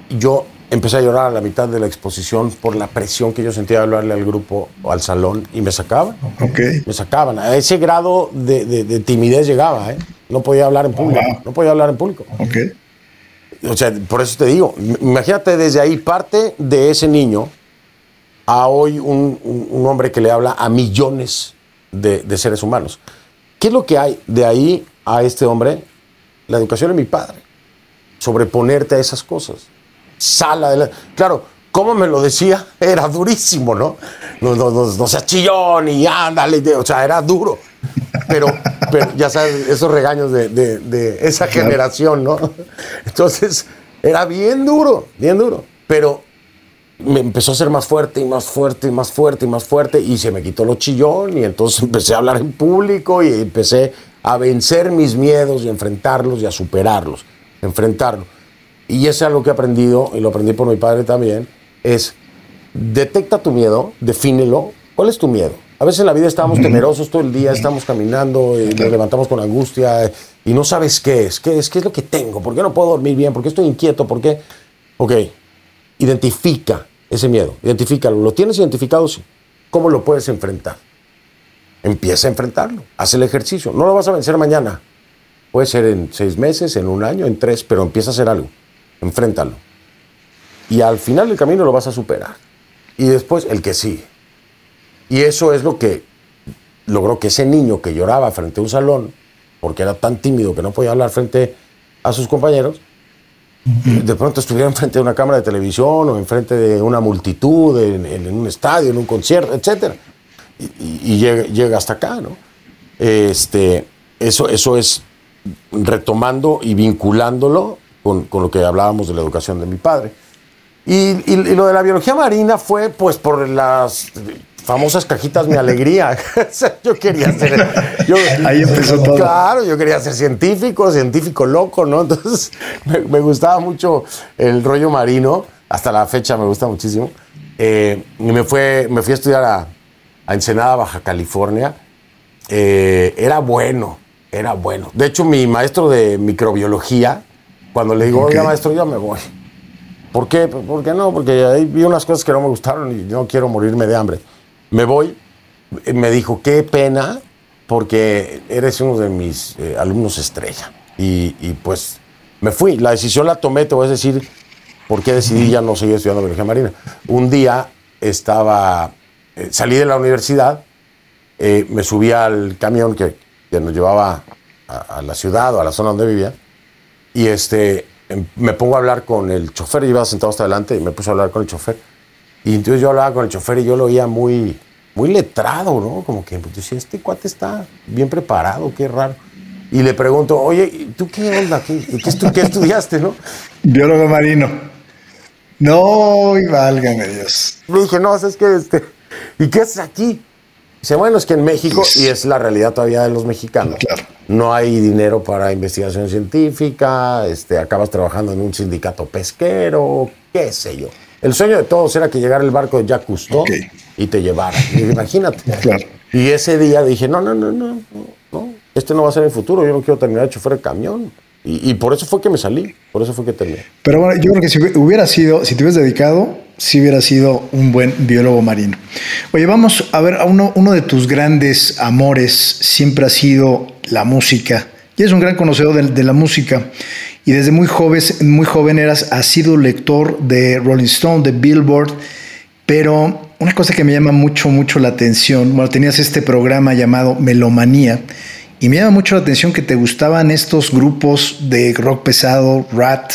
yo empecé a llorar a la mitad de la exposición por la presión que yo sentía de hablarle al grupo o al salón y me sacaban. Okay. Me sacaban. A ese grado de, timidez llegaba. ¿eh? No podía hablar en público. No podía hablar en público. Okay. O sea, por eso te digo, imagínate desde ahí parte de ese niño a hoy un, hombre que le habla a millones de, de seres humanos. ¿Qué es lo que hay de ahí a este hombre? La educación de mi padre. Sobreponerte a esas cosas sala de Claro, como me lo decía, [LAUGHS] era durísimo, ¿no? No, no, no, no seas chillón y ándale, o sea, era duro. Pero, pero ya sabes, esos regaños de, de, esa generación, ¿no? [LAUGHS] Entonces, era bien duro, bien duro. Pero me empezó a ser más fuerte y más fuerte y más fuerte y más fuerte y se me quitó lo chillón y entonces empecé a hablar en público y empecé a vencer mis miedos y enfrentarlos y a superarlos, enfrentarlos y eso es algo que he aprendido, y lo aprendí por mi padre también, es detecta tu miedo, defínelo. ¿Cuál es tu miedo? A veces en la vida estamos temerosos todo el día, estamos caminando y nos levantamos con angustia y no sabes qué es, qué es, qué es lo que tengo, por qué no puedo dormir bien, por qué estoy inquieto, por qué. Ok, identifica ese miedo, identifícalo. ¿Lo tienes identificado? Sí. ¿Cómo lo puedes enfrentar? Empieza a enfrentarlo, haz el ejercicio. No lo vas a vencer mañana. Puede ser en seis meses, en un año, en tres, pero empieza a hacer algo enfréntalo. Y al final del camino lo vas a superar. Y después el que sigue. Y eso es lo que logró que ese niño que lloraba frente a un salón, porque era tan tímido que no podía hablar frente a sus compañeros, de pronto estuviera enfrente de una cámara de televisión o enfrente de una multitud, en, un estadio, en un concierto, etc. Y, llega, hasta acá, ¿no? Este, eso, eso es retomando y vinculándolo con, lo que hablábamos de la educación de mi padre. Y, y, lo de la biología marina fue pues por las famosas cajitas Mi Alegría. [LAUGHS] yo quería ser. Ahí empezó todo. Claro, yo quería ser científico, científico loco, ¿no? Entonces [LAUGHS] me, gustaba mucho el rollo marino. Hasta la fecha me gusta muchísimo. Eh, y me, fue, me fui a estudiar a, Ensenada, Baja California. Eh, era bueno, era bueno. De hecho, mi maestro de microbiología, cuando le digo, oiga, maestro, ya me voy. ¿Por qué? ¿Por qué no? Porque ahí vi unas cosas que no me gustaron y no quiero morirme de hambre. Me voy, me dijo, qué pena, porque eres uno de mis eh, alumnos estrella. Y, pues me fui. La decisión la tomé, te voy a decir por qué decidí ya no seguir estudiando biología marina. Un día estaba, eh, salí de la universidad, eh, me subí al camión que, nos llevaba a, la ciudad o a la zona donde vivía, y este, em, me pongo a hablar con el chofer, yo iba sentado hasta adelante y me puse a hablar con el chofer y entonces yo hablaba con el chofer y yo lo oía muy, muy letrado, ¿no? Como que pues, decía, este cuate está bien preparado, qué raro. Y le pregunto, oye, ¿tú qué onda? ¿Qué, qué, estudiaste, no? Biólogo marino. No, y válgame Dios. Le dije, no, es que este, ¿y qué haces aquí? Dice, bueno, es que en México, y es la realidad todavía de los mexicanos, claro. no hay dinero para investigación científica, este, acabas trabajando en un sindicato pesquero, qué sé yo. El sueño de todos era que llegara el barco de Jacques Cousteau y te llevara. imagínate. Y ese día dije, no, no, no, no, no, este no va a ser el futuro, yo no quiero terminar de chofer de camión. Y, por eso fue que me salí, por eso fue que terminé. Pero bueno, yo creo que si hubiera sido, si te hubieras dedicado, si hubiera sido un buen biólogo marino. Oye, vamos a ver, a uno, uno de tus grandes amores siempre ha sido la música. Y es un gran conocedor de, de la música y desde muy joven, muy joven eras sido lector de Rolling Stone, de Billboard, pero una cosa que me llama mucho, mucho la atención, bueno, tenías este programa llamado Melomanía, y me llama mucho la atención que te gustaban estos grupos de rock pesado, Rat,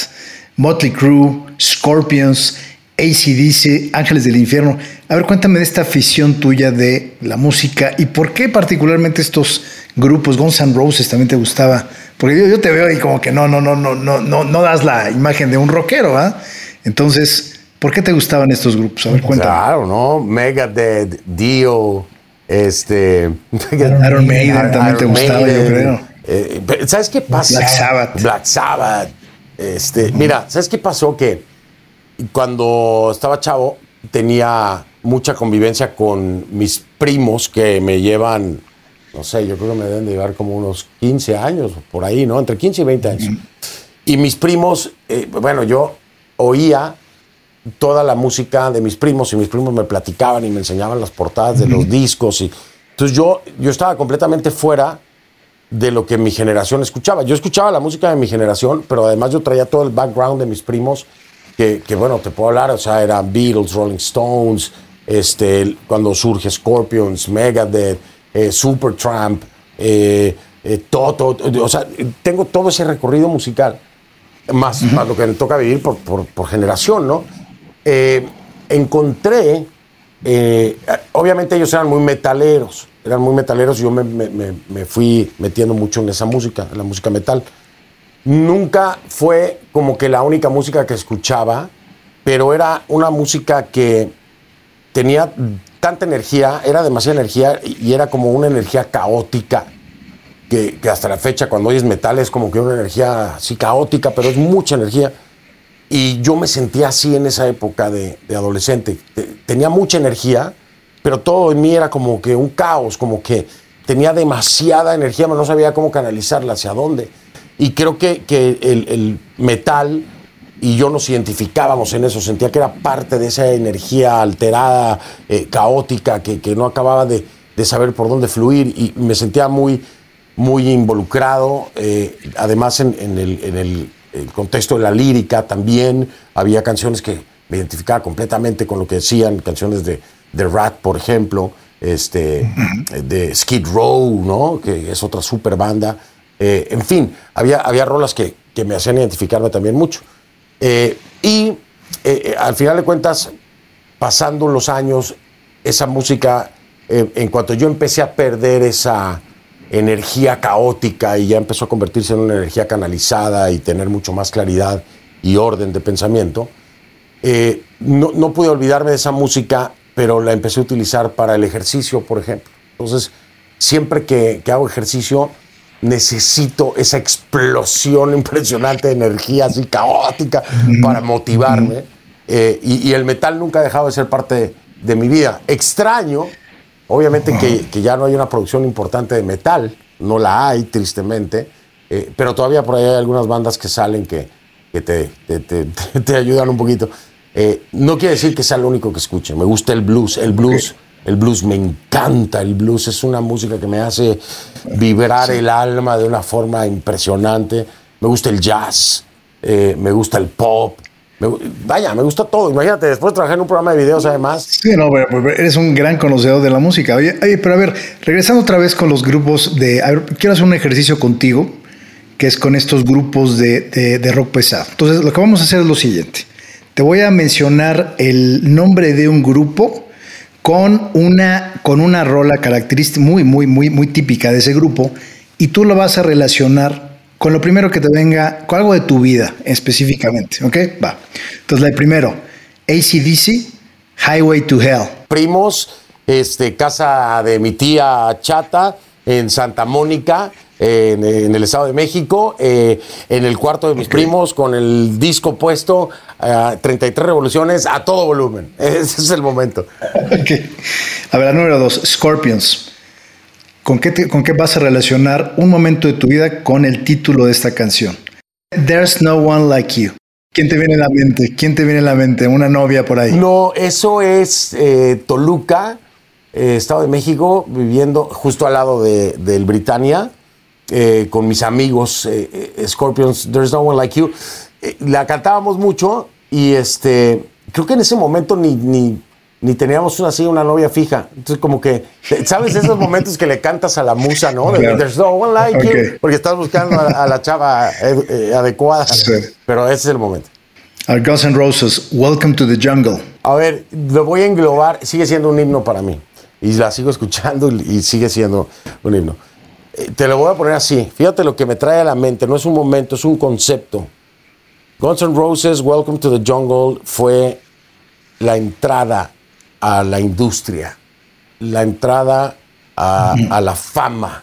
Motley Crue, Scorpions, ACDC, Ángeles del Infierno. A ver, cuéntame de esta afición tuya de la música y por qué particularmente estos grupos, Guns N' Roses también te gustaba porque yo, te veo y como que no, no, no, no, no, no, no das la imagen de un rockero, ¿ah? Entonces, ¿por qué te gustaban estos grupos? A ver, cuéntame. Claro, ¿no? Megadeth, Dio, este... [LAUGHS] Iron Maiden también te gustaba, yo creo. Eh, ¿Sabes qué pasa? Black Sabbath. Black Sabbath. Este, Mira, ¿sabes qué pasó? Que cuando estaba chavo tenía mucha convivencia con mis primos que me llevan no sé, yo creo que me deben de llevar como unos 15 años, por ahí, ¿no? Entre 15 y 20 años. Y mis primos, eh, bueno, yo oía toda la música de mis primos y mis primos me platicaban y me enseñaban las portadas de los discos. Y, entonces yo, yo estaba completamente fuera de lo que mi generación escuchaba. Yo escuchaba la música de mi generación, pero además yo traía todo el background de mis primos, que, que bueno, te puedo hablar, o sea, eran Beatles, Rolling Stones, este, cuando surge Scorpions, Megadeth, eh, Supertramp, eh, eh, Toto, o sea, tengo todo ese recorrido musical, más, lo que me toca vivir por, generación, ¿no? Encontré, obviamente ellos eran muy metaleros, eran muy metaleros y yo me, fui metiendo mucho en esa música, la música metal. Nunca fue como que la única música que escuchaba, pero era una música que tenía tanta energía, era demasiada energía y era como una energía caótica, que, hasta la fecha cuando oyes metal es como que una energía así caótica, pero es mucha energía. Y yo me sentía así en esa época de, adolescente. Tenía mucha energía, pero todo en mí era como que un caos, como que tenía demasiada energía, pero no sabía cómo canalizarla, hacia dónde. Y creo que, que el, metal y yo nos identificábamos en eso, sentía que era parte de esa energía alterada, eh, caótica, que, no acababa de, saber por dónde fluir y me sentía muy, muy involucrado, eh, además en, el, contexto de la lírica también, había canciones que me identificaba completamente con lo que decían, canciones de, de Rat, por ejemplo, este, de Skid Row, ¿no? que es otra super banda Eh, en fin, había, había rolas que, que, me hacían identificarme también mucho. Eh, y eh, al final de cuentas, pasando los años, esa música, en cuanto yo empecé a perder esa energía caótica y ya empezó a convertirse en una energía canalizada y tener mucho más claridad y orden de pensamiento, no, no pude olvidarme de esa música, pero la empecé a utilizar para el ejercicio, por ejemplo. Entonces, siempre que, que hago ejercicio, necesito esa explosión [LAUGHS] impresionante de energía así caótica para motivarme. Eh, y, el metal nunca ha dejado de ser parte de, mi vida. Extraño, obviamente, que, ya no hay una producción importante de metal, no la hay, tristemente, eh, pero todavía por ahí hay algunas bandas que salen que, que te, te, [LAUGHS] ayudan un poquito. Eh, no quiere decir que sea lo único que escuche, me gusta el blues, el blues. El blues me encanta, el blues es una música que me hace vibrar el alma de una forma impresionante. Me gusta el jazz, eh, me gusta el pop. Vaya, me gusta todo. Imagínate, después de trabajar en un programa de videos además. Sí, no, pero, eres un gran conocedor de la música. Oye, pero a ver, regresando otra vez con los grupos de... A ver, quiero hacer un ejercicio contigo, que es con estos grupos de, de rock pesado. Entonces, lo que vamos a hacer es lo siguiente. Te voy a mencionar el nombre de un grupo con una, con una rola característica muy, muy, muy, muy típica de ese grupo y tú lo vas a relacionar con lo primero que te venga, con algo de tu vida específicamente, ¿ok? Va. Entonces, la primero, ACDC, Highway to Hell. Primos, este, casa de mi tía Chata en Santa Mónica, en, el Estado de México, eh, en el cuarto de mis primos, con el disco puesto, 33 revoluciones a todo volumen. [LAUGHS] Ese es el momento. A ver, la número dos, Scorpions. ¿Con qué, ¿Con qué vas a relacionar un momento de tu vida con el título de esta canción? There's no one like you. ¿Quién te viene a la mente? ¿Quién te viene a la mente? ¿Una novia por ahí? No, eso es eh, Toluca, eh, Estado de México, viviendo justo al lado de, del Britannia. Eh, con mis amigos Scorpions, There's No One Like You. la cantábamos mucho y este, creo que en ese momento ni, ni, ni teníamos una, así una novia fija. Entonces, como que, ¿sabes esos momentos que le cantas a la musa, no? There's no one like you. Porque estás buscando a, la chava adecuada. Pero ese es el momento. Our Guns N' Roses, Welcome to the Jungle. A ver, lo voy a englobar. Sigue siendo un himno para mí. Y la sigo escuchando y sigue siendo un himno te lo voy a poner así. Fíjate lo que me trae a la mente. No es un momento, es un concepto. Guns N' Roses, Welcome to the Jungle fue la entrada a la industria, la entrada a, la fama,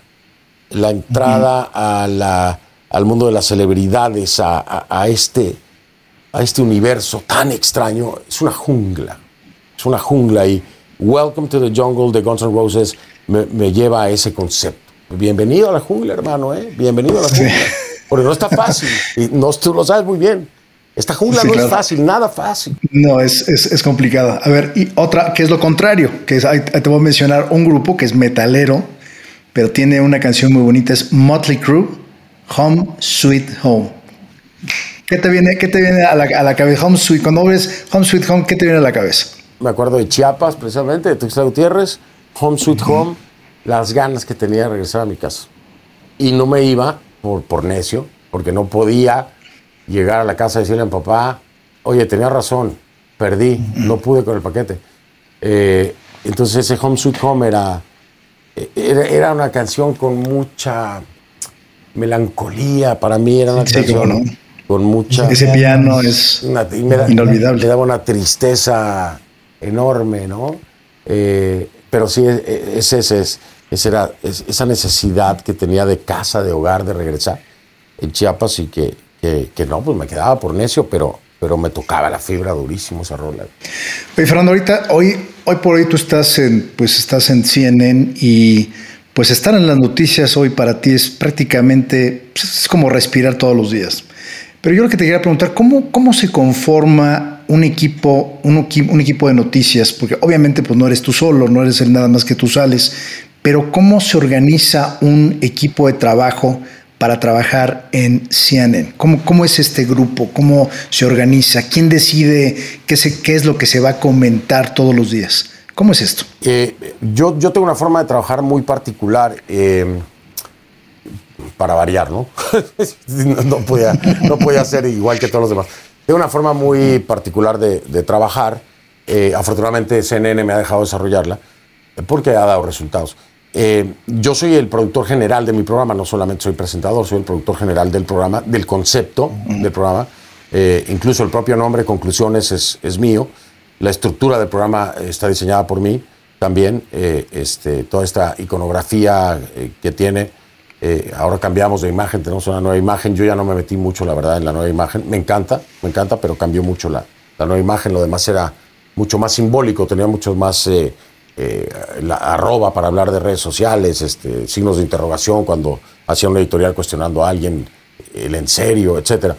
la entrada a la, al mundo de las celebridades, a, este, a este universo tan extraño. Es una jungla, es una jungla y Welcome to the Jungle de Guns N' Roses me lleva a ese concepto. Bienvenido a la jungla, hermano, ¿eh? Bienvenido a la jungla. Porque no está fácil. Y no, tú lo sabes muy bien. Esta jungla no es fácil, nada fácil. No, es, es, es, complicada. A ver, y otra que es lo contrario, que es, te voy a mencionar un grupo que es metalero, pero tiene una canción muy bonita, es Motley Crue, Home Sweet Home. ¿Qué te viene, qué te viene a, la, a la cabeza? Home Sweet, cuando ves Home Sweet Home, ¿qué te viene a la cabeza? Me acuerdo de Chiapas, precisamente, de Tuxtla Gutiérrez, Home Sweet Home las ganas que tenía de regresar a mi casa. Y no me iba por, por necio, porque no podía llegar a la casa y decirle a mi papá, oye, tenía razón, perdí, no pude con el paquete. Eh, entonces ese Home Sweet Home era, era, una canción con mucha melancolía, para mí era una canción con mucha... Ese piano es inolvidable. Me daba una tristeza enorme, ¿no? Eh, pero sí, ese es esa, era, esa necesidad que tenía de casa, de hogar, de regresar en Chiapas y que, que, no, pues me quedaba por necio, pero, pero me tocaba la fibra durísimo esa rola. Oye, Fernando, ahorita, hoy, hoy por hoy tú estás en, pues estás en CNN y pues estar en las noticias hoy para ti es prácticamente, pues, es como respirar todos los días. Pero yo lo que te quería preguntar, ¿cómo, cómo se conforma un equipo, un, un, equipo de noticias? Porque obviamente pues no eres tú solo, no eres el nada más que tú sales, pero ¿cómo se organiza un equipo de trabajo para trabajar en CNN? ¿Cómo, cómo es este grupo? ¿Cómo se organiza? ¿Quién decide qué, se, qué es lo que se va a comentar todos los días? ¿Cómo es esto? Eh, yo, yo tengo una forma de trabajar muy particular. Eh, para variar, ¿no? [LAUGHS] no, podía, no podía ser igual que todos los demás. Tengo una forma muy particular de, trabajar. Eh, afortunadamente CNN me ha dejado desarrollarla porque ha dado resultados. Eh, yo soy el productor general de mi programa, no solamente soy presentador, soy el productor general del programa, del concepto del programa. Eh, incluso el propio nombre, Conclusiones, es, es, mío. La estructura del programa está diseñada por mí también. este, toda esta iconografía que tiene eh, ahora cambiamos de imagen, tenemos una nueva imagen. Yo ya no me metí mucho, la verdad, en la nueva imagen. Me encanta, me encanta, pero cambió mucho la, la nueva imagen. Lo demás era mucho más simbólico, tenía mucho más eh, eh, la arroba para hablar de redes sociales, este, signos de interrogación cuando hacía un editorial cuestionando a alguien, el en serio, etc.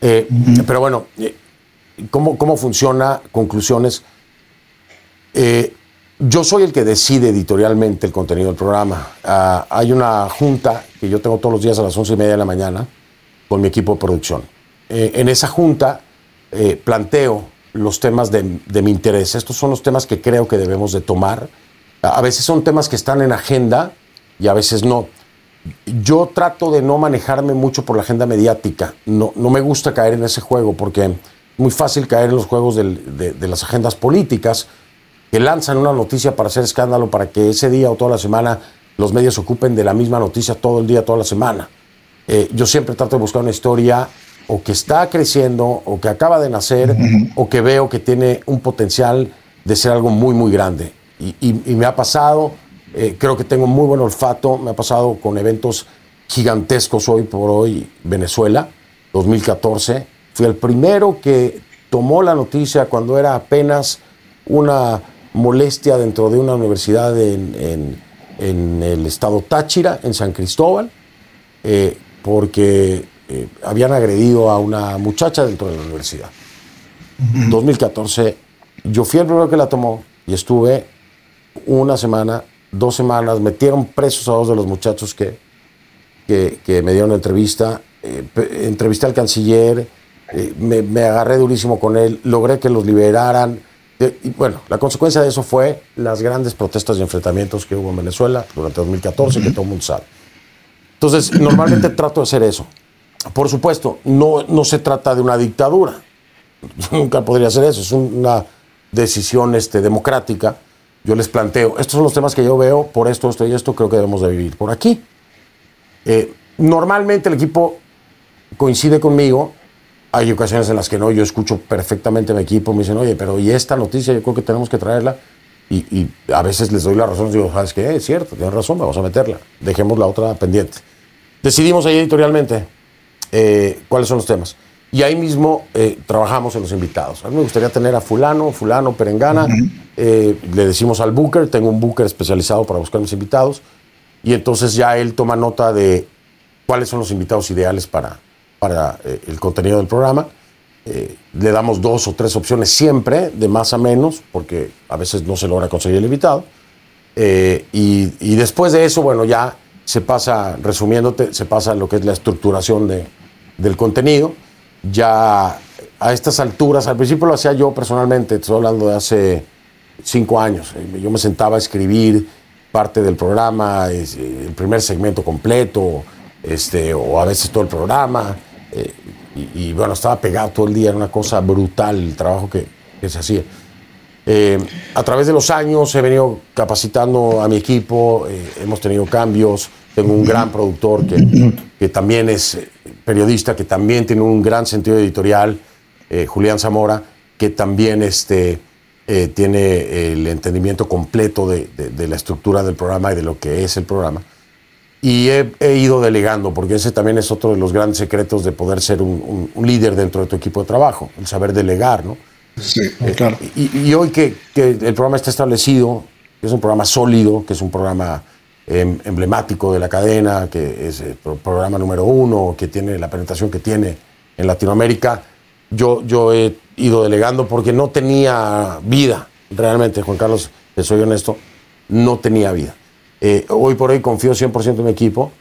Pero bueno, ¿cómo, ¿cómo funciona? Conclusiones. Yo soy el que decide editorialmente el contenido del programa. Ah, hay una junta que yo tengo todos los días a las once y media de la mañana con mi equipo de producción. Eh, en esa junta eh, planteo los temas de, mi interés. Estos son los temas que creo que debemos de tomar. A veces son temas que están en agenda y a veces no. Yo trato de no manejarme mucho por la agenda mediática. No, no me gusta caer en ese juego porque es muy fácil caer en los juegos de, de las agendas políticas que lanzan una noticia para hacer escándalo, para que ese día o toda la semana los medios se ocupen de la misma noticia todo el día, toda la semana. Eh, yo siempre trato de buscar una historia o que está creciendo, o que acaba de nacer, o que veo que tiene un potencial de ser algo muy, muy grande. Y, me ha pasado, eh, creo que tengo muy buen olfato, me ha pasado con eventos gigantescos hoy por hoy, Venezuela, 2014. Fui el primero que tomó la noticia cuando era apenas una molestia dentro de una universidad en, el estado Táchira, en San Cristóbal, eh, porque eh, habían agredido a una muchacha dentro de la universidad. 2014, yo fui el primero que la tomó y estuve una semana, dos semanas, metieron presos a dos de los muchachos que, que, me dieron entrevista, eh, entrevisté al canciller, me, me agarré durísimo con él, logré que los liberaran, y bueno, la consecuencia de eso fue las grandes protestas y enfrentamientos que hubo en Venezuela durante 2014, que todo el mundo sabe. Entonces, normalmente trato de hacer eso. Por supuesto, no, no se trata de una dictadura. [LAUGHS] nunca podría hacer eso. Es una decisión este, democrática. Yo les planteo, estos son los temas que yo veo, por esto, esto y esto, creo que debemos de vivir por aquí. Eh, normalmente el equipo coincide conmigo hay ocasiones en las que no, yo escucho perfectamente a mi equipo, me dicen, oye, pero ¿y esta noticia? Yo creo que tenemos que traerla. Y, a veces les doy la razón, digo, ¿sabes qué? Es cierto, tienes razón, vamos a meterla. Dejemos la otra pendiente. Decidimos ahí editorialmente eh, cuáles son los temas. Y ahí mismo eh, trabajamos en los invitados. A mí me gustaría tener a fulano, fulano, perengana. Eh, le decimos al booker, tengo un booker especializado para buscar mis invitados. Y entonces ya él toma nota de cuáles son los invitados ideales para, para eh, el contenido del programa. Eh, le damos dos o tres opciones siempre, de más a menos, porque a veces no se logra conseguir el invitado. Eh, y, después de eso, bueno, ya se pasa, resumiéndote, se pasa lo que es la estructuración de, del contenido. Ya a estas alturas, al principio lo hacía yo personalmente, estoy hablando de hace cinco años. Yo me sentaba a escribir parte del programa, el primer segmento completo, este, o a veces todo el programa. Eh, y, bueno, estaba pegado todo el día, era una cosa brutal el trabajo que, se hacía. Eh, a través de los años he venido capacitando a mi equipo, eh, hemos tenido cambios, tengo un gran productor que, que, también es periodista, que también tiene un gran sentido editorial, Julián Zamora, que también este, tiene el entendimiento completo de, de la estructura del programa y de lo que es el programa. Y he, ido delegando, porque ese también es otro de los grandes secretos de poder ser un, líder dentro de tu equipo de trabajo, el saber delegar, ¿no? Sí, eh, claro. y, hoy que, el programa está establecido, que es un programa sólido, que es un programa emblemático de la cadena, que es el programa número uno, que tiene la penetración que tiene en Latinoamérica, yo, yo he ido delegando porque no tenía vida, realmente, Juan Carlos, te soy honesto, no tenía vida. Eh, hoy por hoy confío 100% en mi equipo.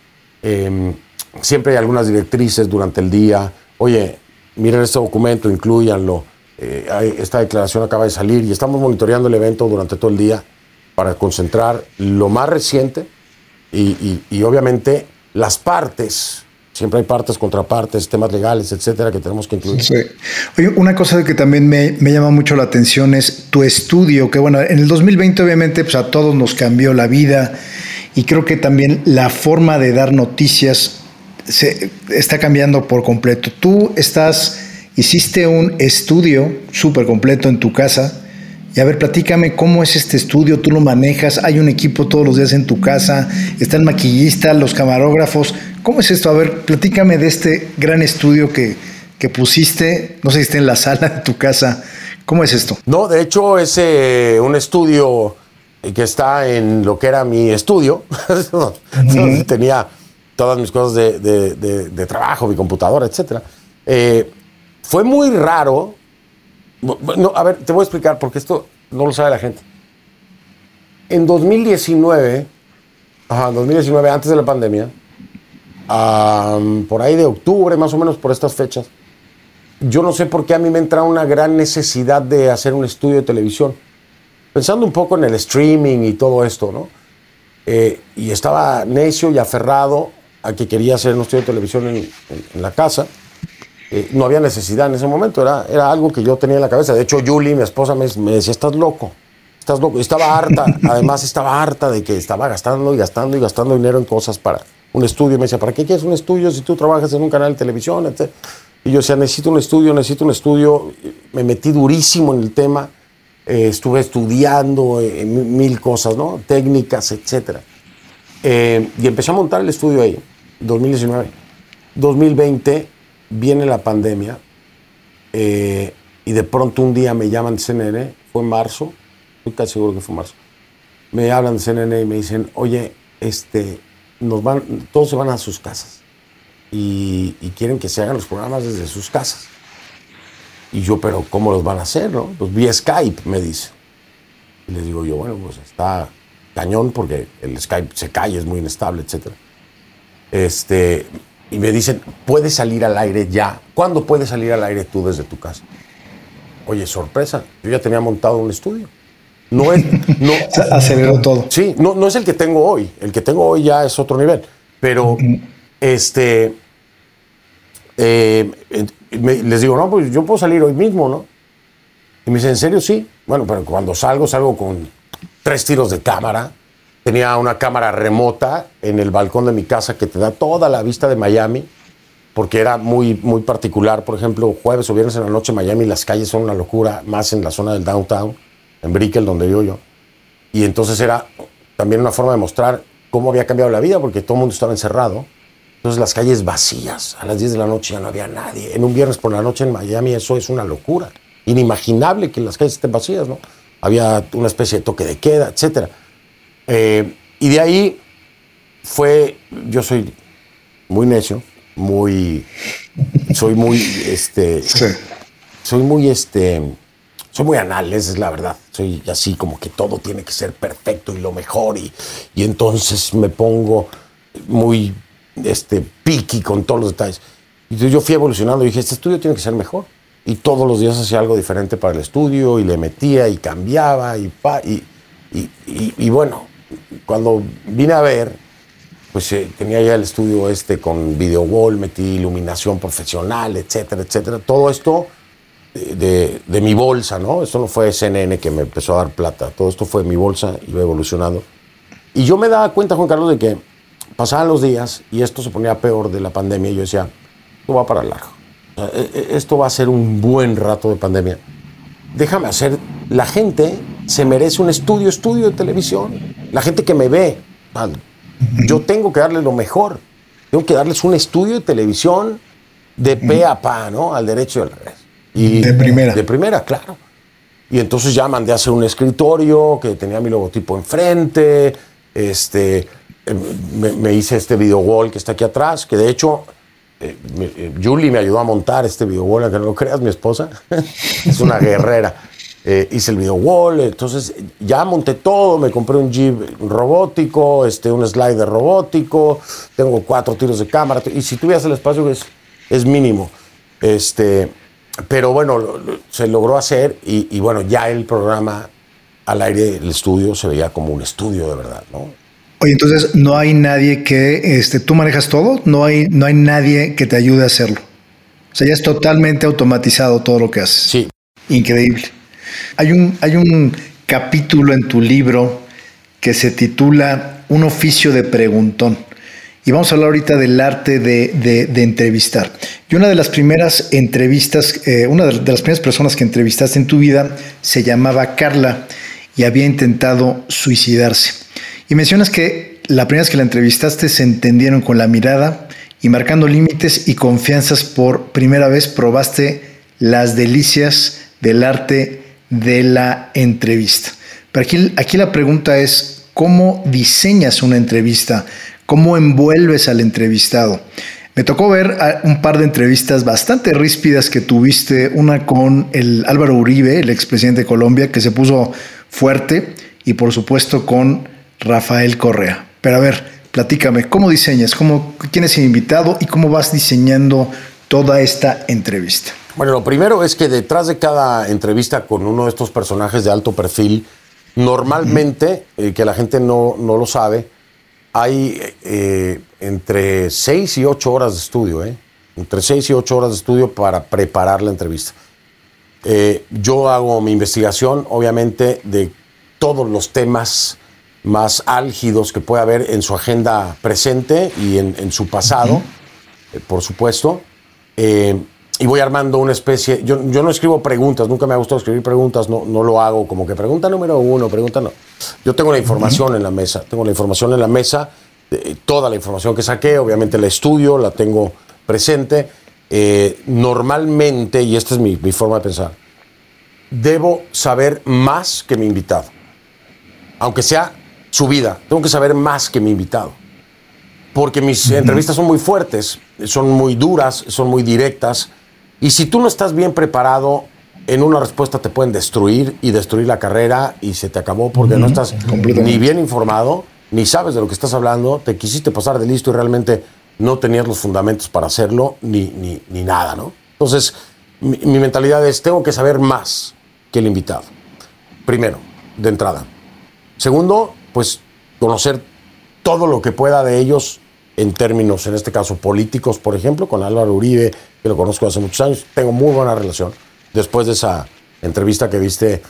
Em, siempre hay algunas directrices durante el día. Oye, miren este documento, incluyanlo. Eh, esta declaración acaba de salir y estamos monitoreando el evento durante todo el día para concentrar lo más reciente y, obviamente las partes, siempre hay partes, contrapartes, temas legales, etcétera, que tenemos que incluir. Sí. Oye, una cosa que también me, me, llama mucho la atención es tu estudio, que bueno, en el 2020 obviamente pues a todos nos cambió la vida y creo que también la forma de dar noticias se está cambiando por completo. Tú estás, hiciste un estudio súper completo en tu casa. Y a ver, platícame cómo es este estudio, tú lo manejas, hay un equipo todos los días en tu casa, está el maquillista, los camarógrafos. ¿Cómo es esto? A ver, platícame de este gran estudio que, que pusiste, no sé si está en la sala de tu casa. ¿Cómo es esto? No, de hecho es eh, un estudio que está en lo que era mi estudio, [LAUGHS] donde tenía todas mis cosas de, de, de, de trabajo, mi computadora, etc. Eh, fue muy raro. No, a ver, te voy a explicar porque esto no lo sabe la gente. En 2019, ajá, 2019, antes de la pandemia, um, por ahí de octubre, más o menos por estas fechas, yo no sé por qué a mí me entra una gran necesidad de hacer un estudio de televisión. Pensando un poco en el streaming y todo esto, ¿no? Eh, y estaba necio y aferrado a que quería hacer un estudio de televisión en, en, en la casa. Eh, no había necesidad en ese momento, era, era algo que yo tenía en la cabeza. De hecho, Julie, mi esposa, me, me decía, estás loco, estás loco. Y estaba harta, [LAUGHS] además estaba harta de que estaba gastando y gastando y gastando dinero en cosas para un estudio. Me decía, ¿para qué quieres un estudio si tú trabajas en un canal de televisión? Etc. Y yo decía, necesito un estudio, necesito un estudio. Me metí durísimo en el tema, eh, estuve estudiando eh, mil cosas, ¿no? Técnicas, etcétera. Eh, y empecé a montar el estudio ahí, 2019. 2020 viene la pandemia eh, y de pronto un día me llaman CNN, fue marzo, estoy casi seguro que fue marzo. Me hablan de CNN y me dicen, oye, este, nos van, todos se van a sus casas y, y quieren que se hagan los programas desde sus casas. Y yo, pero ¿cómo los van a hacer? No? Pues vía Skype, me dice. Y les digo yo, bueno, pues está cañón porque el Skype se cae, es muy inestable, etc. Este, y me dicen, ¿puedes salir al aire ya? ¿Cuándo puedes salir al aire tú desde tu casa? Oye, sorpresa, yo ya tenía montado un estudio. No es. [LAUGHS] No, Aceleró todo. Sí, no, no es el que tengo hoy. El que tengo hoy ya es otro nivel. Pero, este. eh, me- les digo, no, pues yo puedo salir hoy mismo, ¿no? Y me dice, ¿en serio? Sí. Bueno, pero cuando salgo, salgo con tres tiros de cámara. Tenía una cámara remota en el balcón de mi casa que te da toda la vista de Miami, porque era muy, muy particular. Por ejemplo, jueves o viernes en la noche en Miami las calles son una locura, más en la zona del downtown, en Brickell, donde vivo yo. Y entonces era también una forma de mostrar cómo había cambiado la vida, porque todo el mundo estaba encerrado. Entonces las calles vacías, a las 10 de la noche ya no había nadie. En un viernes por la noche en Miami eso es una locura. Inimaginable que las calles estén vacías, ¿no? Había una especie de toque de queda, etcétera. Eh, y de ahí fue, yo soy muy necio, muy, soy muy, este, soy muy, este, soy muy anal, esa es la verdad. Soy así como que todo tiene que ser perfecto y lo mejor y, y entonces me pongo muy, este, picky con todos los detalles. Y entonces yo fui evolucionando y dije, este estudio tiene que ser mejor. Y todos los días hacía algo diferente para el estudio y le metía y cambiaba y, pa, y, y bueno, cuando vine a ver, pues eh, tenía ya el estudio este con video wall, metí iluminación profesional, etcétera, etcétera. Todo esto de, de, de mi bolsa, ¿no? Esto no fue CNN que me empezó a dar plata, todo esto fue mi bolsa, iba evolucionando. Y yo me daba cuenta, Juan Carlos, de que pasaban los días y esto se ponía peor de la pandemia y yo decía, esto va para largo. E- e- Esto va a ser un buen rato de pandemia. Déjame hacer, la gente se merece un estudio, estudio de televisión. La gente que me ve, ah, yo tengo que darles lo mejor. Tengo que darles un estudio de televisión de pe a pa, ¿no? Al derecho y al revés. Y De primera. De primera, claro. Y entonces ya mandé a hacer un escritorio que tenía mi logotipo enfrente. Este, eh, me, me hice este video wall que está aquí atrás, que de hecho eh, eh, Julie me ayudó a montar este video wall, aunque no lo creas, mi esposa. [LAUGHS] es una [LAUGHS] guerrera. Eh, hice el video wall, entonces ya monté todo, me compré un Jeep robótico, este, un slider robótico, tengo cuatro tiros de cámara, y si tuvieras el espacio es, es mínimo. Este, pero bueno, se logró hacer y, y bueno, ya el programa al aire, el estudio, se veía como un estudio de verdad, ¿no? Oye, entonces no hay nadie que, este, tú manejas todo, no hay, no hay nadie que te ayude a hacerlo. O sea, ya es totalmente automatizado todo lo que haces. Sí. Increíble. Hay un, hay un capítulo en tu libro que se titula Un oficio de preguntón. Y vamos a hablar ahorita del arte de, entrevistar. Y una de las primeras entrevistas, eh, una de las primeras personas que entrevistaste en tu vida se llamaba Carla y había intentado suicidarse. Y mencionas que la primera vez que la entrevistaste se entendieron con la mirada y marcando límites y confianzas por primera vez probaste las delicias del arte de la entrevista. Pero aquí, aquí la pregunta es, ¿cómo diseñas una entrevista? cómo envuelves al entrevistado. Me tocó ver un par de entrevistas bastante ríspidas que tuviste, una con el Álvaro Uribe, el expresidente de Colombia, que se puso fuerte, y por supuesto con Rafael Correa. Pero a ver, platícame, ¿cómo diseñas? ¿Cómo, ¿Quién es el invitado y cómo vas diseñando toda esta entrevista? Bueno, lo primero es que detrás de cada entrevista con uno de estos personajes de alto perfil, normalmente, eh, que la gente no, no lo sabe, hay eh, entre 6 y 8 horas de estudio, ¿eh? entre 6 y 8 horas de estudio para preparar la entrevista. Eh, yo hago mi investigación, obviamente, de todos los temas más álgidos que puede haber en su agenda presente y en, su pasado, por supuesto y voy armando una especie. Yo, yo, no escribo preguntas, nunca me ha gustado escribir preguntas, no, no lo hago como que pregunta número uno, pregunta no. Yo tengo la información en la mesa, tengo la información en la mesa, toda la información que saqué, obviamente la estudio, la tengo presente. Eh, normalmente, y esta es mi, mi forma de pensar, debo saber más que mi invitado. Aunque sea su vida, tengo que saber más que mi invitado. Porque mis entrevistas son muy fuertes, son muy duras, son muy directas y si tú no estás bien preparado, en una respuesta te pueden destruir y destruir la carrera y se te acabó porque no estás ni bien informado, ni sabes de lo que estás hablando, te quisiste pasar de listo y realmente no tenías los fundamentos para hacerlo, ni, ni, ni nada, ¿no? Entonces, mi, mi, mentalidad es, tengo que saber más que el invitado. Primero, de entrada. Segundo, pues conocer todo lo que pueda de ellos en términos, en este caso, políticos, por ejemplo, con Álvaro Uribe, que lo conozco hace muchos años, tengo muy buena relación. Después de esa entrevista que viste,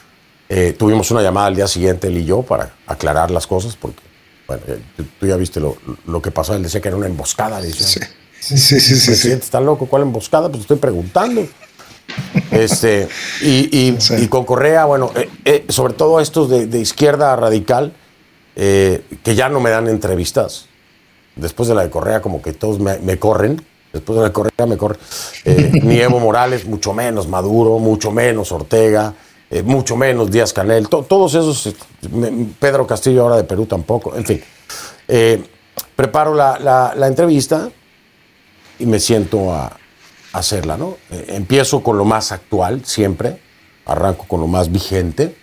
eh, tuvimos una llamada al día siguiente, él y yo, para aclarar las cosas, porque, bueno, eh, tú ya viste lo, lo, que pasó, él decía que era una emboscada. Decía, sí, sí, sí. sí, sí, ¿Está loco? ¿Cuál emboscada? Pues estoy preguntando. este, y, y, [LAUGHS] con Correa, bueno, eh, sobre todo estos de, de izquierda radical, que ya no me dan entrevistas después de la de Correa, como que todos me, corren. Después de la Correa me corren. Eh, [LAUGHS] ni Evo Morales, mucho menos Maduro, mucho menos Ortega, eh, mucho menos Díaz Canel. todos esos, Pedro Castillo ahora de Perú tampoco. En fin, eh, preparo la, entrevista y me siento a, hacerla, ¿no? empiezo con lo más actual, siempre. Arranco con lo más vigente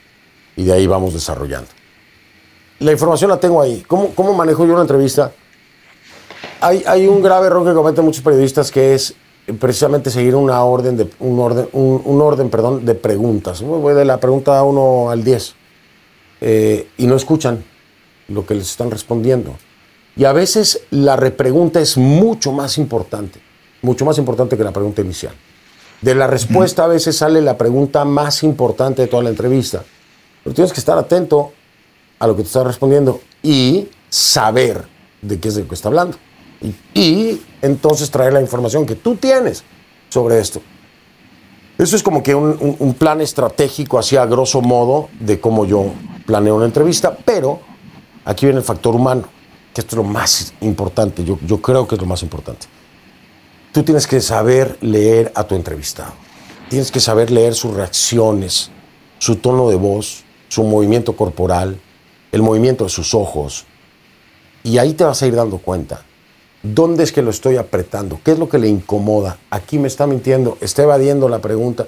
y de ahí vamos desarrollando. La información la tengo ahí. ¿Cómo, cómo manejo yo una entrevista? Hay, un grave error que cometen muchos periodistas que es precisamente seguir una orden de, un orden, un, orden perdón, de preguntas. Voy de la pregunta 1 al 10 eh, y no escuchan lo que les están respondiendo. Y a veces la repregunta es mucho más importante, mucho más importante que la pregunta inicial. De la respuesta a veces sale la pregunta más importante de toda la entrevista. Pero tienes que estar atento a lo que te está respondiendo y saber de qué es de lo que está hablando y, entonces traer la información que tú tienes sobre esto. Eso es como que un, plan estratégico, así a grosso modo, de cómo yo planeo una entrevista, pero aquí viene el factor humano, que esto es lo más importante, yo, yo creo que es lo más importante. Tú tienes que saber leer a tu entrevistado, tienes que saber leer sus reacciones, su tono de voz, su movimiento corporal, el movimiento de sus ojos, y ahí te vas a ir dando cuenta ¿Dónde es que lo estoy apretando? ¿Qué es lo que le incomoda? Aquí me está mintiendo, está evadiendo la pregunta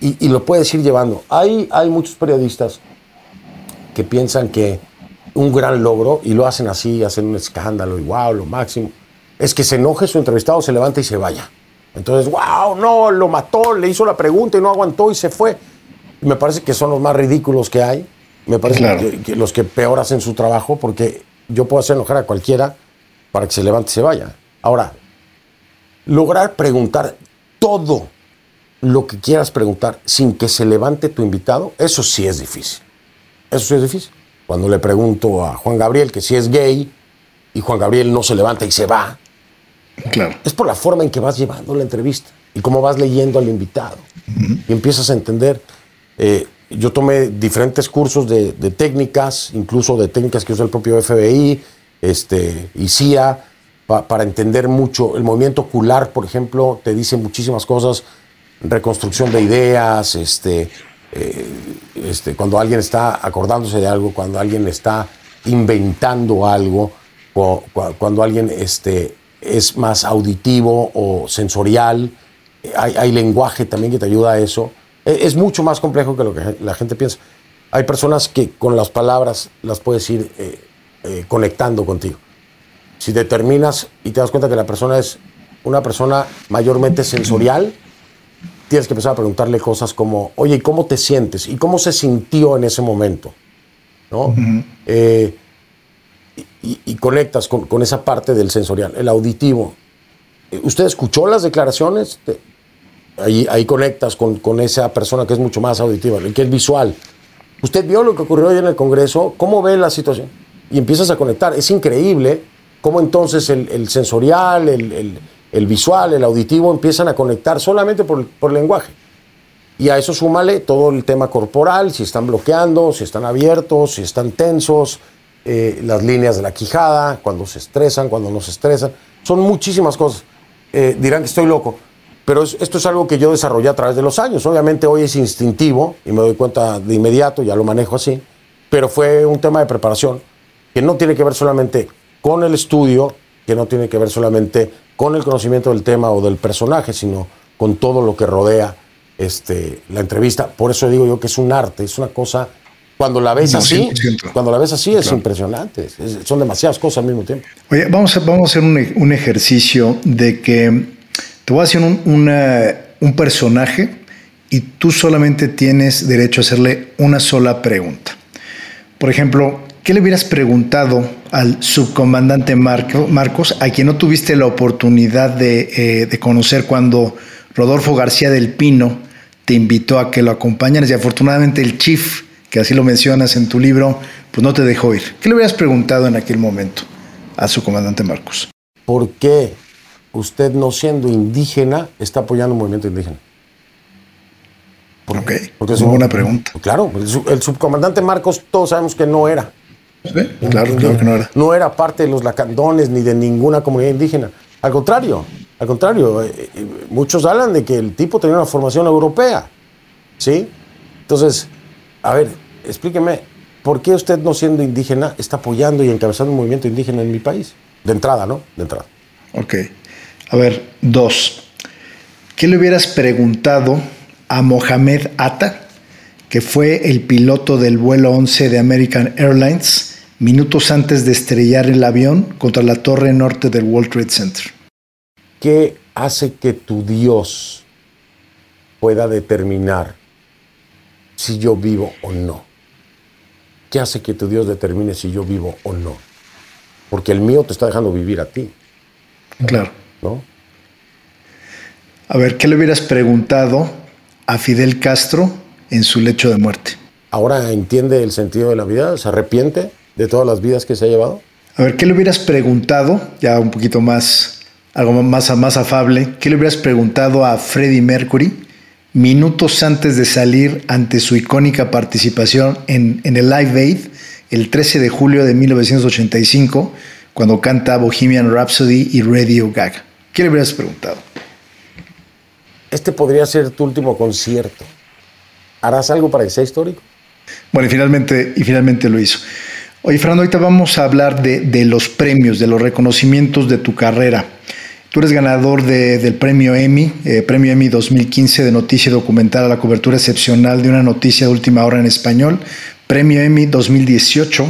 y, lo puedes ir llevando. Hay, hay muchos periodistas que piensan que un gran logro, y lo hacen así, hacen un escándalo y wow, lo máximo, es que se enoje su entrevistado, se levanta y se vaya. Entonces, wow, no, lo mató, le hizo la pregunta y no aguantó y se fue. me parece que son los más ridículos que hay. Me parece que, que los que peor hacen su trabajo porque yo puedo hacer enojar a cualquiera para que se levante y se vaya. Ahora, lograr preguntar todo lo que quieras preguntar sin que se levante tu invitado, eso sí es difícil. Eso sí es difícil. Cuando le pregunto a Juan Gabriel que si es gay y Juan Gabriel no se levanta y se va, Claro. es por la forma en que vas llevando la entrevista y cómo vas leyendo al invitado. Y empiezas a entender. eh, yo tomé diferentes cursos de, de técnicas, incluso de técnicas que usa el propio FBI este, y CIA, pa- para entender mucho. El movimiento ocular, por ejemplo, te dice muchísimas cosas. Reconstrucción de ideas, este, eh, este, cuando alguien está acordándose de algo, cuando alguien está inventando algo, cu- cuando alguien este, es más auditivo o sensorial, hay, hay lenguaje también que te ayuda a eso. E- Es mucho más complejo que lo que la gente piensa. Hay personas que con las palabras las puedes ir eh, eh, conectando contigo. Si determinas y te das cuenta que la persona es una persona mayormente sensorial, [CLEARS THROAT] tienes que empezar a preguntarle cosas como, oye, ¿y cómo te sientes? ¿Y cómo se sintió en ese momento? ¿No? Eh, y, y conectas con, con esa parte del sensorial, el auditivo. Eh, ¿Usted escuchó las declaraciones? Te- ahí, ahí conectas con, con esa persona que es mucho más auditiva, que es visual. ¿Usted vio lo que ocurrió hoy en el Congreso? ¿Cómo ve la situación? Y empiezas a conectar. Es increíble cómo entonces el, el sensorial, el, el- el visual, el auditivo empiezan a conectar solamente por, por lenguaje. Y a eso súmale todo el tema corporal, si están bloqueando, si están abiertos, si están tensos, eh, las líneas de la quijada, cuando se estresan, cuando no se estresan. Son muchísimas cosas. Eh, dirán que estoy loco, pero es- esto es algo que yo desarrollé a través de los años. Obviamente hoy es instintivo y me doy cuenta de inmediato, ya lo manejo así, pero fue un tema de preparación que no tiene que ver solamente con el estudio, que no tiene que ver solamente con el conocimiento del tema o del personaje, sino con todo lo que rodea este, la entrevista. Por eso digo yo que es un arte, es una cosa, cuando la ves así, 100%. cuando la ves así es impresionante, es- son demasiadas cosas al mismo tiempo. Oye, vamos a, vamos a hacer un, un ejercicio de que te voy a hacer un, una- un personaje y tú solamente tienes derecho a hacerle una sola pregunta. Por ejemplo, ¿qué le hubieras preguntado al subcomandante Marco- Marcos, a quien no tuviste la oportunidad de, eh, de conocer cuando Rodolfo García del Pino te invitó a que lo acompañaras y afortunadamente el chief, que así lo mencionas en tu libro, pues no te dejó ir? ¿Qué le hubieras preguntado en aquel momento a su comandante Marcos? ¿Por qué usted no siendo indígena está apoyando un movimiento indígena? Ok, Porque es una buena pregunta. Claro, el subcomandante Marcos todos sabemos que no era. Claro, claro que no era. No era parte de los lacandones ni de ninguna comunidad indígena. Al contrario, al contrario, eh, eh, muchos hablan de que el tipo tenía una formación europea. ¿Sí? Entonces, a ver, explíqueme, ¿por qué usted no siendo indígena está apoyando y encabezando un movimiento indígena en mi país? De entrada, ¿no? De entrada. Ok. A ver, dos. ¿Qué le hubieras preguntado a Mohamed Atta, que fue el piloto del vuelo 11 de American Airlines, minutos antes de estrellar el avión contra la torre norte del World Trade Center? ¿Qué hace que tu Dios pueda determinar si yo vivo o no? ¿Qué hace que tu Dios determine si yo vivo o no? Porque el mío te está dejando vivir a ti, Claro. ¿no? A ver, ¿qué le hubieras preguntado a Fidel Castro en su lecho de muerte? Ahora entiende el sentido de la vida, se arrepiente de todas las vidas que se ha llevado. A ver, ¿qué le hubieras preguntado, ya un poquito más, algo más, más afable, qué le hubieras preguntado a Freddie Mercury minutos antes de salir ante su icónica participación en, en el Live Aid el 13 de julio de 1985, cuando canta Bohemian Rhapsody y Radio Gaga? ¿Qué le hubieras preguntado? Este podría ser tu último concierto. ¿Harás algo para que sea histórico? Bueno, y finalmente, y finalmente lo hizo. Oye, Fernando, ahorita vamos a hablar de, los premios, de los reconocimientos de tu carrera. Tú eres ganador de- del premio Emmy, eh, premio Emmy 2015 de noticia documental a la cobertura excepcional de una noticia de última hora en español, premio Emmy 2018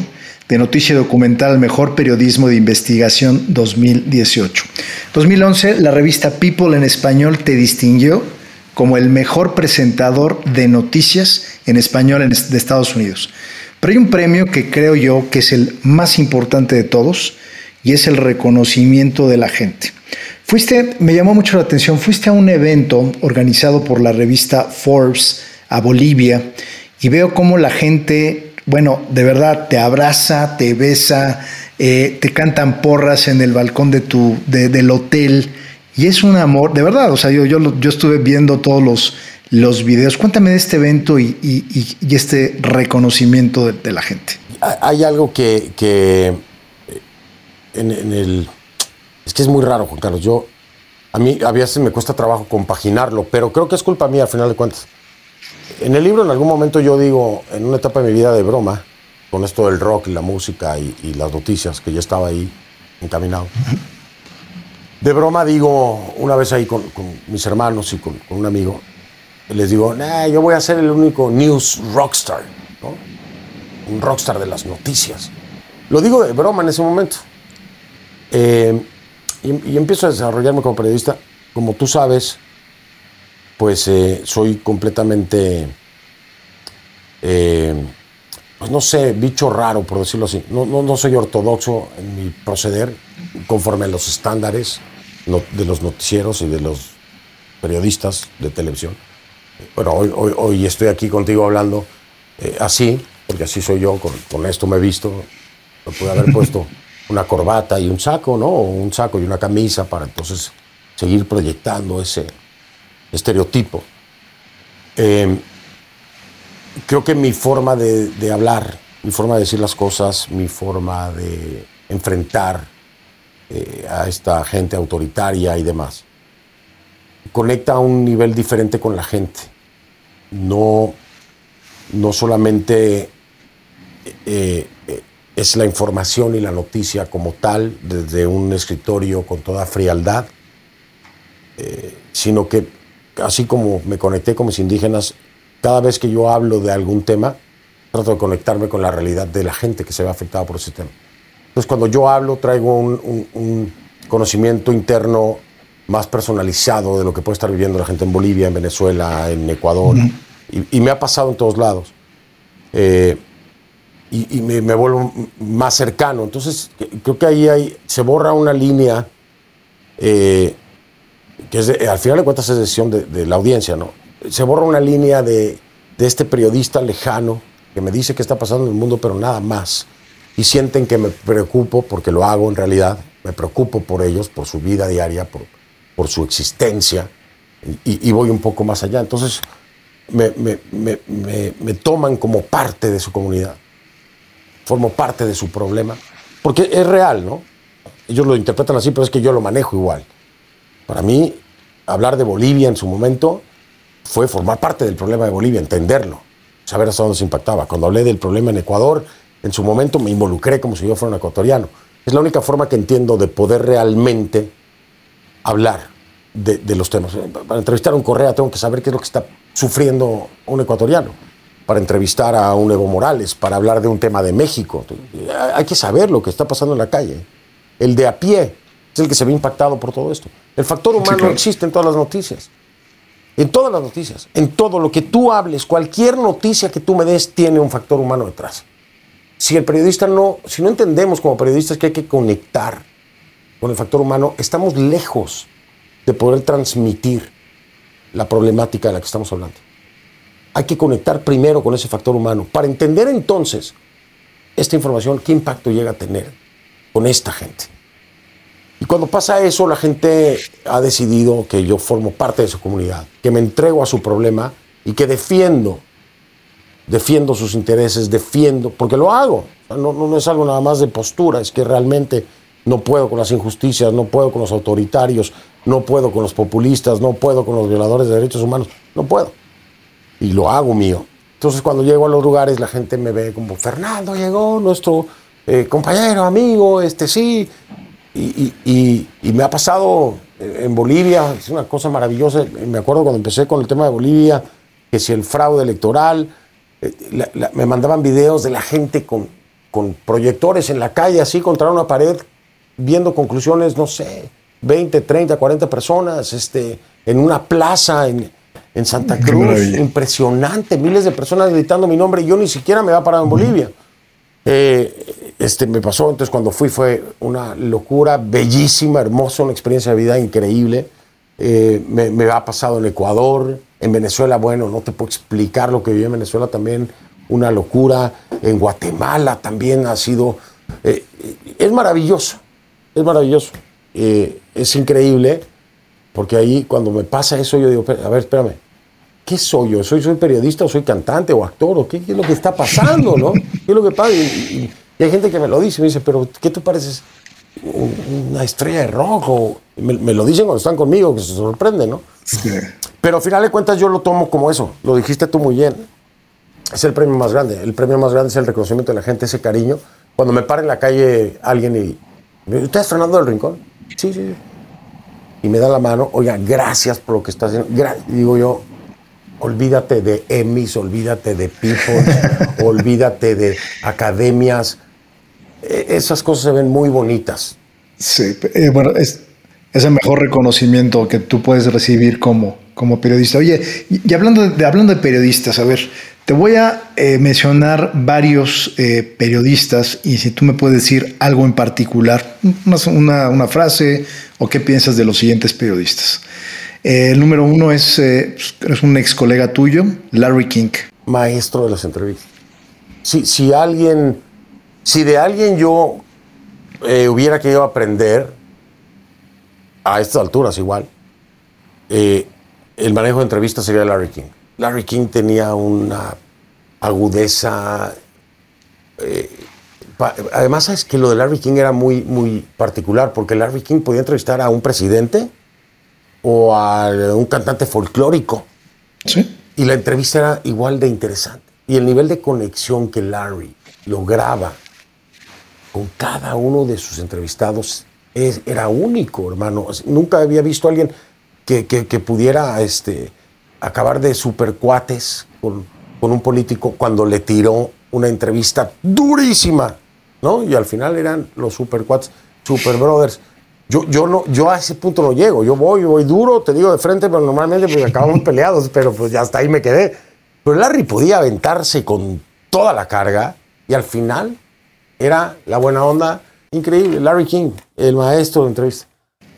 de noticia documental al mejor periodismo de investigación 2018. 2011, la revista People en español te distinguió como el mejor presentador de noticias en español de Estados Unidos. Pero hay un premio que creo yo que es el más importante de todos y es el reconocimiento de la gente. Fuiste, me llamó mucho la atención, fuiste a un evento organizado por la revista Forbes a Bolivia y veo cómo la gente, bueno, de verdad te abraza, te besa, eh, te cantan porras en el balcón de tu, del hotel y es un amor, de verdad, o sea, yo, yo, yo estuve viendo todos los, los videos. Cuéntame de este evento y, y, este reconocimiento de, de, la gente. Hay algo que, que en, en el es que es muy raro, Juan Carlos. Yo, a mí a veces me cuesta trabajo compaginarlo, pero creo que es culpa mía al final de cuentas. En el libro en algún momento yo digo, en una etapa de mi vida de broma, con esto del rock y la música y, las noticias, que ya estaba ahí encaminado. De broma digo, una vez ahí con, mis hermanos y con, un amigo, les digo, nah, yo voy a ser el único news rockstar, ¿no? un rockstar de las noticias. Lo digo de broma en ese momento. Eh, y, empiezo a desarrollarme como periodista. Como tú sabes, pues eh, soy completamente, eh, pues no sé, bicho raro, por decirlo así. No, no, soy ortodoxo en mi proceder conforme a los estándares de los noticieros y de los periodistas de televisión. Bueno, hoy, hoy, hoy estoy aquí contigo hablando eh, así, porque así soy yo, con, con esto me he visto. Lo pude haber puesto [LAUGHS] una corbata y un saco, ¿no? O un saco y una camisa para entonces seguir proyectando ese estereotipo. Eh, creo que mi forma de, hablar, mi forma de decir las cosas, mi forma de enfrentar eh, a esta gente autoritaria y demás, conecta a un nivel diferente con la gente. No, no solamente eh, es la información y la noticia como tal, desde un escritorio con toda frialdad, eh, sino que así como me conecté con mis indígenas, cada vez que yo hablo de algún tema, trato de conectarme con la realidad de la gente que se ve afectada por ese tema. Entonces, cuando yo hablo, traigo un, conocimiento interno más personalizado de lo que puede estar viviendo la gente en Bolivia, en Venezuela, en Ecuador, y, me ha pasado en todos lados. Eh, y, me, vuelvo más cercano. Entonces, creo que ahí hay, se borra una línea eh, que es al final de cuentas es decisión de, la audiencia, ¿no? Se borra una línea de, de, este periodista lejano que me dice qué está pasando en el mundo, pero nada más. Y sienten que me preocupo, porque lo hago en realidad, me preocupo por ellos, por su vida diaria, por, por su existencia, y, y, voy un poco más allá. Entonces, me, me, me, me toman como parte de su comunidad formo parte de su problema, porque es real, ¿no? Ellos lo interpretan así, pero es que yo lo manejo igual. Para mí, hablar de Bolivia en su momento fue formar parte del problema de Bolivia, entenderlo, saber hasta dónde se impactaba. Cuando hablé del problema en Ecuador, en su momento me involucré como si yo fuera un ecuatoriano. Es la única forma que entiendo de poder realmente hablar de, de los temas. Para entrevistar a un Correa tengo que saber qué es lo que está sufriendo un ecuatoriano para entrevistar a un Evo Morales, para hablar de un tema de México. Hay que saber lo que está pasando en la calle. El de a pie es el que se ve impactado por todo esto. El factor humano existe en todas las noticias. En todas las noticias, en todo lo que tú hables, cualquier noticia que tú me des tiene un factor humano detrás. Si el periodista no, si no entendemos como periodistas que hay que conectar con el factor humano, estamos lejos de poder transmitir la problemática de la que estamos hablando hay que conectar primero con ese factor humano para entender entonces esta información, qué impacto llega a tener con esta gente. Y cuando pasa eso, la gente ha decidido que yo formo parte de su comunidad, que me entrego a su problema y que defiendo, defiendo sus intereses, defiendo, porque lo hago. No, no, es algo nada más de postura, es que realmente no puedo con las injusticias, no puedo con los autoritarios, no puedo con los populistas, no puedo con los violadores de derechos humanos, no puedo y lo hago mío. Entonces cuando llego a los lugares la gente me ve como, Fernando llegó, nuestro eh, compañero, amigo, este sí. Y, me ha pasado en Bolivia, es una cosa maravillosa. Me acuerdo cuando empecé con el tema de Bolivia, que si el fraude electoral, eh, me mandaban videos de la gente con, con proyectores en la calle, así contra una pared, viendo conclusiones, no sé, 20, 30, 40 personas, este, en una plaza, en, en Santa Cruz. Impresionante, miles de personas gritando mi nombre y yo ni siquiera me había parado en Bolivia. Eh, este, me pasó, entonces cuando fui fue una locura, bellísima, hermosa, una experiencia de vida increíble. Eh, me, ha pasado en Ecuador, en Venezuela, bueno, no te puedo explicar lo que viví en Venezuela también, una locura. En Guatemala también ha sido, eh, es maravilloso, es maravilloso, es increíble, porque ahí cuando me pasa eso yo digo, a ver, espérame, ¿qué soy yo? ¿Soy, soy periodista o soy cantante o actor? ¿O qué, es lo que está pasando? ¿no? ¿Qué es lo que pasa? Y, hay gente que me lo dice, me dice, pero ¿qué te pareces? Una estrella de rock. me, lo dicen cuando están conmigo, que se sorprende, ¿no? Pero al final de cuentas yo lo tomo como eso. Lo dijiste tú muy bien. Es el premio más grande. El premio más grande es el reconocimiento de la gente, ese cariño. Cuando me para en la calle alguien y... ¿Usted es Fernando del Rincón? Sí, sí, sí. Y me da la mano, oiga, gracias por lo que está haciendo. digo yo, olvídate de Emmys, olvídate de People, [LAUGHS] olvídate de academias. E, esas cosas se ven muy bonitas. Sí, eh, bueno, es, el mejor reconocimiento que tú puedes recibir como, como periodista. Oye, y, hablando, de, hablando de periodistas, a ver, te voy a eh, mencionar varios eh, periodistas y si tú me puedes decir algo en particular, una, una frase o qué piensas de los siguientes periodistas. Eh, el número uno es, eh, es un ex colega tuyo, Larry King. Maestro de las entrevistas. Si, si alguien, si de alguien yo eh, hubiera querido aprender, a estas alturas igual, el manejo de entrevistas sería Larry King. Larry King tenía una agudeza. además, es que lo de Larry King era muy, muy particular, porque Larry King podía entrevistar a un presidente o a un cantante folclórico. Sí. Y la entrevista era igual de interesante. Y el nivel de conexión que Larry lograba con cada uno de sus entrevistados es, era único, hermano. Nunca había visto a alguien que, que, pudiera este, acabar de supercuates con, con un político cuando le tiró una entrevista durísima, ¿no? Y al final eran los supercuates, super brothers. Yo, yo, no, yo a ese punto no llego. Yo voy, voy duro, te digo de frente, pero normalmente pues acabamos [LAUGHS] peleados, pero pues hasta ahí me quedé. Pero Larry podía aventarse con toda la carga y al final era la buena onda increíble. Larry King, el maestro de entrevista.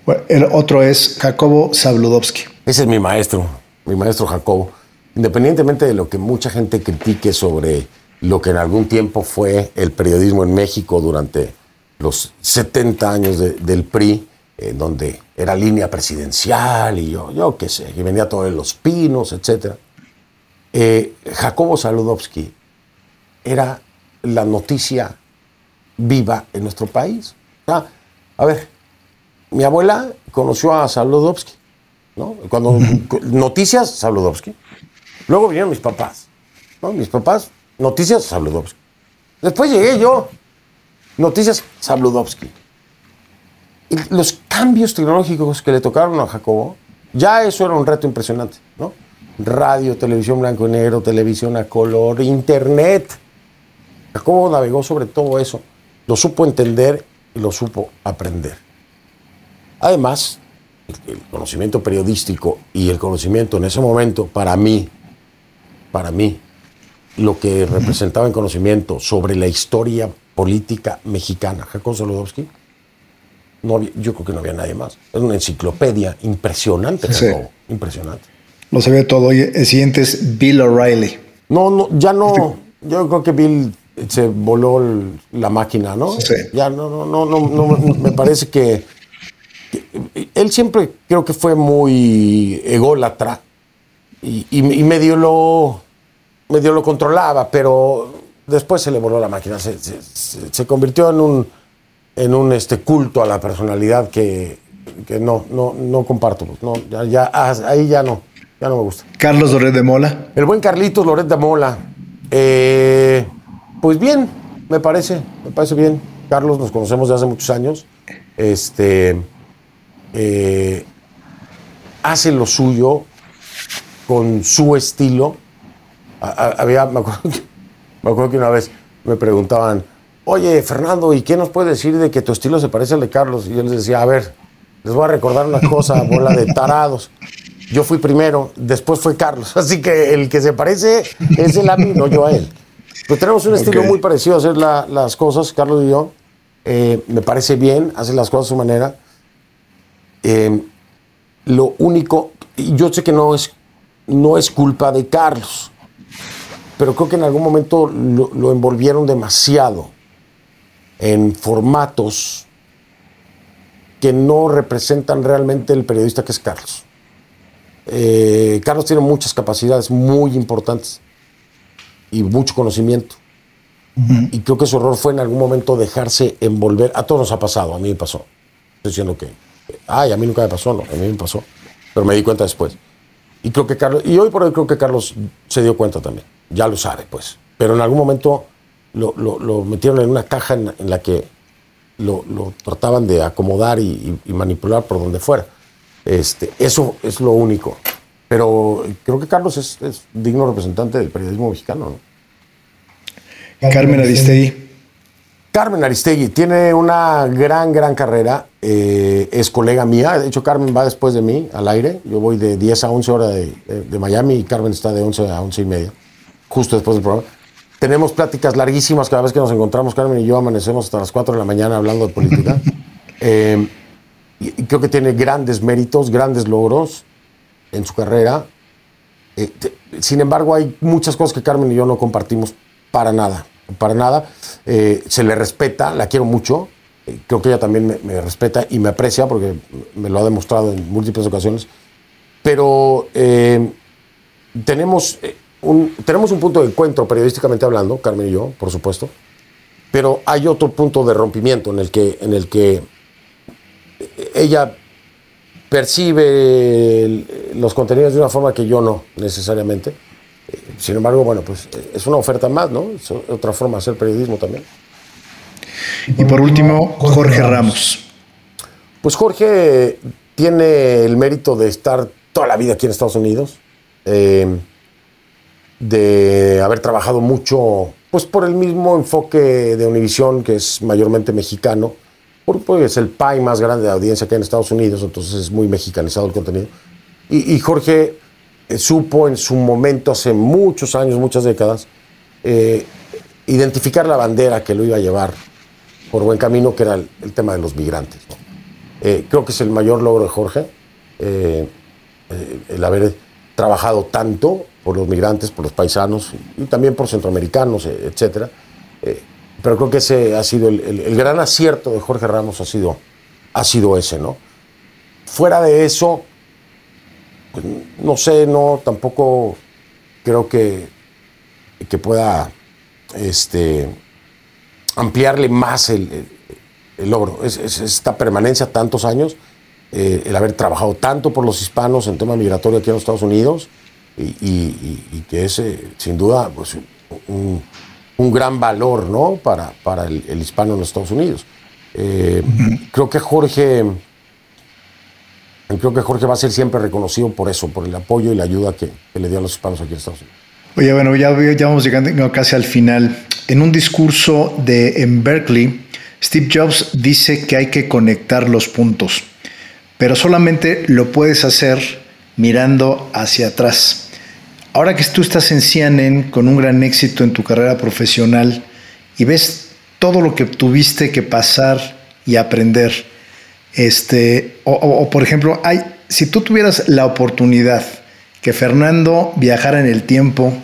Bueno, el otro es Jacobo Zabludowski. Ese es mi maestro, mi maestro Jacobo. Independientemente de lo que mucha gente critique sobre lo que en algún tiempo fue el periodismo en México durante los 70 años del PRI, eh, donde era línea presidencial y yo, yo qué sé, que venía todo de los pinos, etc. Eh, Jacobo Saludowski era la noticia viva en nuestro país. Ah, a ver, mi abuela conoció a Saludowski, ¿no? Cuando noticias, Saludowski. Luego vinieron mis papás, ¿no? Mis papás, noticias, Saludowski. Después llegué yo, Noticias Sabludowski. Y los cambios tecnológicos que le tocaron a Jacobo, ya eso era un reto impresionante, ¿no? Radio, televisión blanco y negro, televisión a color, internet. Jacobo navegó sobre todo eso, lo supo entender y lo supo aprender. Además, el conocimiento periodístico y el conocimiento en ese momento, para mí, para mí, lo que representaba en conocimiento sobre la historia política mexicana. Jacob Solodowski, no yo creo que no había nadie más. Es una enciclopedia impresionante, impresionante. Lo sabía todo. el siguiente es Bill O'Reilly. No, no, ya no. Yo creo que Bill se voló la máquina, ¿no? Sí. Ya no, no, no, no, me parece que, él siempre creo que fue muy ególatra y, y, y medio lo medio lo controlaba, pero después se le voló la máquina, se, convirtió en un, en un este, culto a la personalidad que, no, no, no comparto. No, ya, ah, ahí ya no, ya no me gusta. Carlos Loret de Mola. El buen Carlitos Loret de Mola. Eh, pues bien, me parece, me parece bien. Carlos, nos conocemos de hace muchos años. Este, eh, hace lo suyo con su estilo. había, me acuerdo que me acuerdo que una vez me preguntaban, oye, Fernando, ¿y qué nos puede decir de que tu estilo se parece al de Carlos? Y yo les decía, a ver, les voy a recordar una cosa, [LAUGHS] bola de tarados. Yo fui primero, después fue Carlos. [LAUGHS] Así que el que se parece es el a mí, no yo a él. Pero tenemos un estilo muy parecido a hacer las cosas, Carlos y yo. Eh, me parece bien, hace las cosas a su manera. Eh, lo único, yo sé que no es, no es culpa de Carlos, pero creo que en algún momento lo, envolvieron demasiado en formatos que no representan realmente el periodista que es Carlos. Eh, Carlos tiene muchas capacidades muy importantes y mucho conocimiento. Y creo que su error fue en algún momento dejarse envolver. A todos nos ha pasado, a mí me pasó. Estoy diciendo que, ay, a mí nunca me pasó, no, a mí me pasó. Pero me di cuenta después. Y creo que Carlos, y hoy por hoy creo que Carlos se dio cuenta también. Ya lo sabe, pues. Pero en algún momento lo, metieron en una caja en, la que lo, trataban de acomodar y, manipular por donde fuera. Este, eso es lo único. Pero creo que Carlos es, es digno representante del periodismo mexicano, ¿no? Carmen Aristegui. Carmen Aristegui tiene una gran, gran carrera. Eh, es colega mía. De hecho, Carmen va después de mí al aire. Yo voy de 10 a 11 horas de, Miami y Carmen está de 11 a 11 y media, justo después del programa. Tenemos pláticas larguísimas cada vez que nos encontramos. Carmen y yo amanecemos hasta las 4 de la mañana hablando de política. [LAUGHS] Eh, y creo que tiene grandes méritos, grandes logros en su carrera. Eh, sin embargo, hay muchas cosas que Carmen y yo no compartimos para nada para nada. Eh, se le respeta, la quiero mucho. Eh, creo que ella también me, respeta y me aprecia porque me lo ha demostrado en múltiples ocasiones. Pero eh, tenemos, un, tenemos un punto de encuentro periodísticamente hablando, Carmen y yo, por supuesto. Pero hay otro punto de rompimiento en el que, en el que ella percibe los contenidos de una forma que yo no necesariamente sin embargo, bueno, pues eh, es una oferta más, ¿no? Es otra forma de hacer periodismo también. Y por último, Jorge Ramos. Pues Jorge tiene el mérito de estar toda la vida aquí en Estados Unidos, eh, de haber trabajado mucho, pues por el mismo enfoque de Univisión, que es mayormente mexicano, porque es el PAI más grande de audiencia que hay en Estados Unidos, entonces es muy mexicanizado el contenido. y Jorge eh, supo en su momento, hace muchos años, muchas décadas, eh, identificar la bandera que lo iba a llevar por buen camino, que era el, tema de los migrantes. Eh, creo que es el mayor logro de Jorge, el haber trabajado tanto por los migrantes, por los paisanos y, también por centroamericanos, etc. pero creo que ese ha sido el, gran acierto de Jorge Ramos, ha sido, ha sido ese, ¿no? Fuera de eso, pues, no sé, no, tampoco creo que, que pueda este, ampliarle más el, logro. Es, esta permanencia tantos años, eh, el haber trabajado tanto por los hispanos en tema migratorio aquí en los Estados Unidos y, que es eh, sin duda pues, un, gran valor ¿no? para, para el, hispano en los Estados Unidos. Eh, creo que Jorge creo que Jorge va a ser siempre reconocido por eso, por el apoyo y la ayuda que, le dio a los hispanos aquí en Estados Unidos. Oye, bueno, ya, ya vamos llegando casi al final. En un discurso de, en Berkeley, Steve Jobs dice que hay que conectar los puntos, pero solamente lo puedes hacer mirando hacia atrás. Ahora que tú estás en CNN con un gran éxito en tu carrera profesional y ves todo lo que tuviste que pasar y aprender, este, o, por ejemplo, si tú tuvieras la oportunidad que Fernando viajara en el tiempo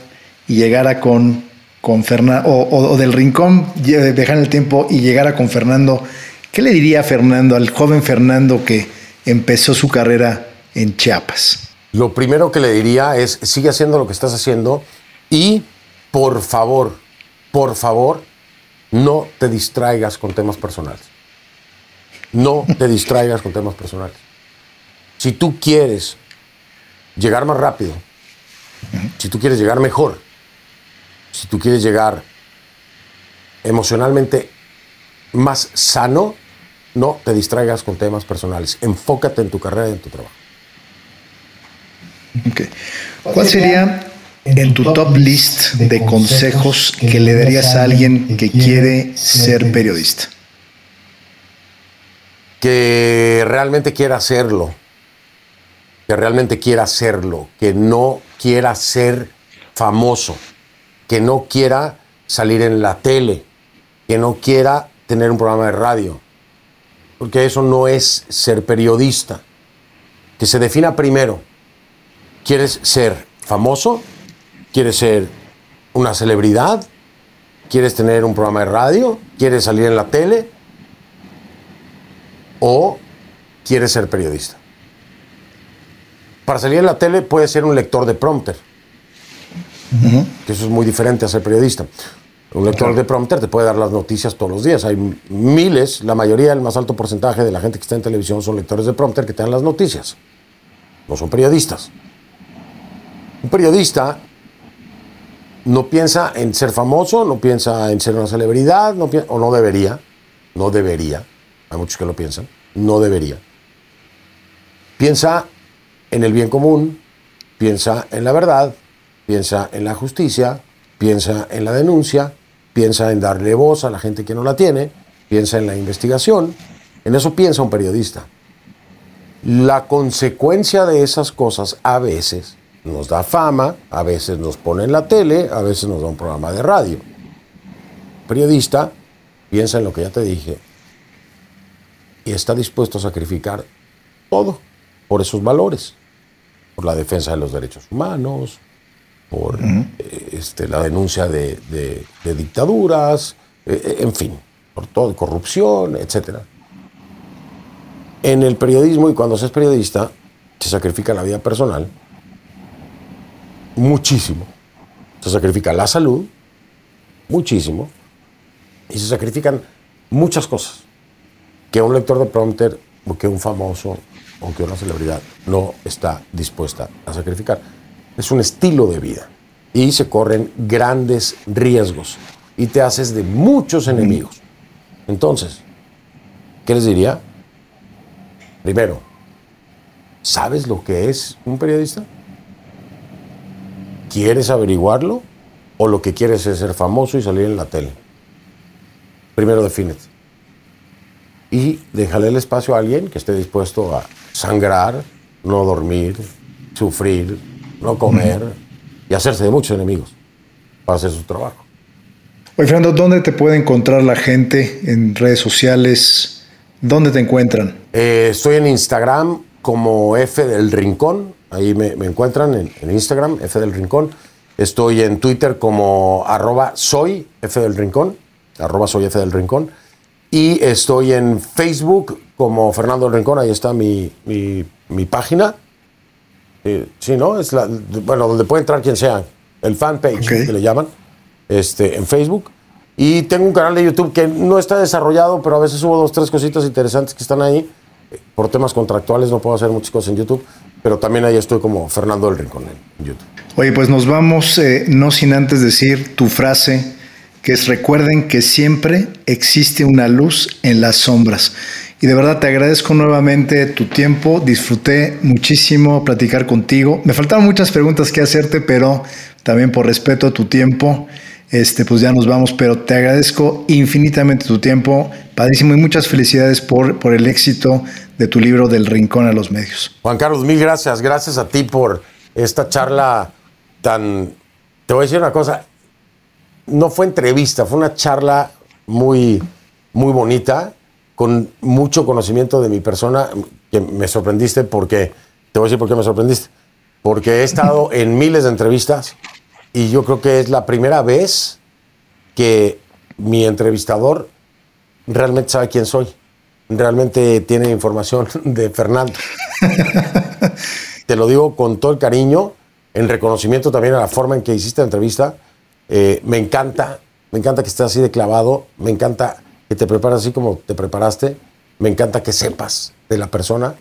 y llegara con, con Fernando, o, del rincón viajar en el tiempo y llegara con Fernando, ¿qué le diría Fernando, al joven Fernando que empezó su carrera en Chiapas? Lo primero que le diría es, sigue haciendo lo que estás haciendo y, por favor, por favor, no te distraigas con temas personales no te distraigas con temas personales. Si tú quieres llegar más rápido, si tú quieres llegar mejor, si tú quieres llegar emocionalmente más sano, no te distraigas con temas personales. Enfócate en tu carrera y en tu trabajo. ¿Cuál sería en tu top list de consejos que le darías a alguien que quiere ser periodista? que realmente quiera hacerlo, que realmente quiera hacerlo, que no quiera ser famoso, que no quiera salir en la tele, que no quiera tener un programa de radio, porque eso no es ser periodista. Que se defina primero, ¿quieres ser famoso? ¿Quieres ser una celebridad? ¿Quieres tener un programa de radio? ¿Quieres salir en la tele? ¿O quieres ser periodista? Para salir en la tele puede ser un lector de prompter, que eso es muy diferente a ser periodista. Un lector de prompter te puede dar las noticias todos los días. Hay miles, la mayoría, el más alto porcentaje de la gente que está en televisión son lectores de prompter que te dan las noticias. No son periodistas. Un periodista no piensa en ser famoso, no piensa en ser una celebridad, no o no debería, no debería, hay muchos que lo piensan, no debería. Piensa en el bien común, piensa en la verdad, piensa en la justicia, piensa en la denuncia, piensa en darle voz a la gente que no la tiene, piensa en la investigación, en eso piensa un periodista. La consecuencia de esas cosas a veces nos da fama, a veces nos pone en la tele, a veces nos da un programa de radio. Periodista piensa en lo que ya te dije y está dispuesto a sacrificar todo por esos valores, por la defensa de los derechos humanos, por eh, este, la denuncia de, dictaduras, eh, eh, en fin, por todo, corrupción, etc. En el periodismo y cuando se es periodista, se sacrifica la vida personal muchísimo. Se sacrifica la salud, muchísimo, y se sacrifican muchas cosas que un lector de prompter o que un famoso o que una celebridad no está dispuesta a sacrificar. Es un estilo de vida y se corren grandes riesgos y te haces de muchos enemigos. Entonces, ¿qué les diría? Primero, ¿sabes lo que es un periodista? ¿Quieres averiguarlo o lo que quieres es ser famoso y salir en la tele? Primero defínete. Y déjale el espacio a alguien que esté dispuesto a sangrar, no dormir, sufrir, no comer y hacerse de muchos enemigos para hacer su trabajo. Oye, Fernando, ¿dónde te puede encontrar la gente en redes sociales? ¿Dónde te encuentran? Eh, estoy en Instagram como F del Rincón, Ahí me, encuentran en, Instagram, F del Rincón. Estoy en Twitter como arroba soy F del Rincón, arroba soy F del Rincón. Y estoy en Facebook como Fernando del Rincón, ahí está mi, mi, página. Eh, sí, ¿no? Es la, bueno, donde puede entrar quien sea, el fanpage que le llaman, este, en Facebook. Y tengo un canal de YouTube que no está desarrollado, pero a veces subo dos, tres cositas interesantes que están ahí. Por temas contractuales no puedo hacer muchas cosas en YouTube, pero también ahí estoy como Fernando del Rincón en YouTube. Oye, pues nos vamos, eh, no sin antes decir tu frase, que es recuerden que siempre existe una luz en las sombras. Y de verdad te agradezco nuevamente tu tiempo, disfruté muchísimo platicar contigo. Me faltaron muchas preguntas que hacerte, pero también por respeto a tu tiempo este, pues ya nos vamos, pero te agradezco infinitamente tu tiempo, padrísimo, y muchas felicidades por, por el éxito de tu libro Del Rincón a los Medios. Juan Carlos, mil gracias, gracias a ti por esta charla tan... Te voy a decir una cosa, no fue entrevista, fue una charla muy, muy bonita, con mucho conocimiento de mi persona, que me sorprendiste porque, te voy a decir por qué me sorprendiste, porque he estado en miles de entrevistas y yo creo que es la primera vez que mi entrevistador realmente sabe quién soy. Realmente tiene información [LAUGHS] de Fernando. [LAUGHS] Te lo digo con todo el cariño, en reconocimiento también a la forma en que hiciste la entrevista. Eh, me encanta, me encanta que estés así de clavado, me encanta que te prepares así como te preparaste, me encanta que sepas de la persona.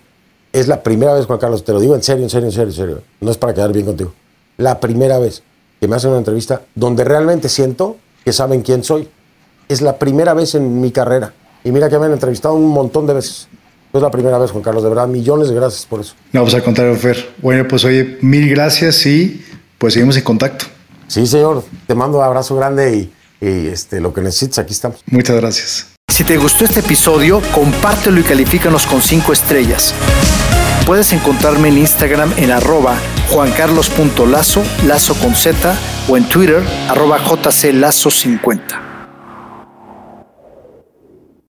Es la primera vez, Juan Carlos, te lo digo en serio, en serio, en serio, en serio. No es para quedar bien contigo. La primera vez que me hacen una entrevista donde realmente siento que saben quién soy. Es la primera vez en mi carrera. Y mira que me han entrevistado un montón de veces. Es la primera vez, Juan Carlos, de verdad, millones de gracias por eso. No, pues al contrario, Fer. Bueno, pues oye, mil gracias y pues seguimos en contacto. Sí, señor. Te mando un abrazo grande y, y este, lo que necesites, aquí estamos. Muchas gracias. Si te gustó este episodio, compártelo y califícanos con cinco estrellas. Puedes encontrarme en Instagram en arroba juancarlos.lazo, lazo con Z, o en Twitter arroba jclazo50.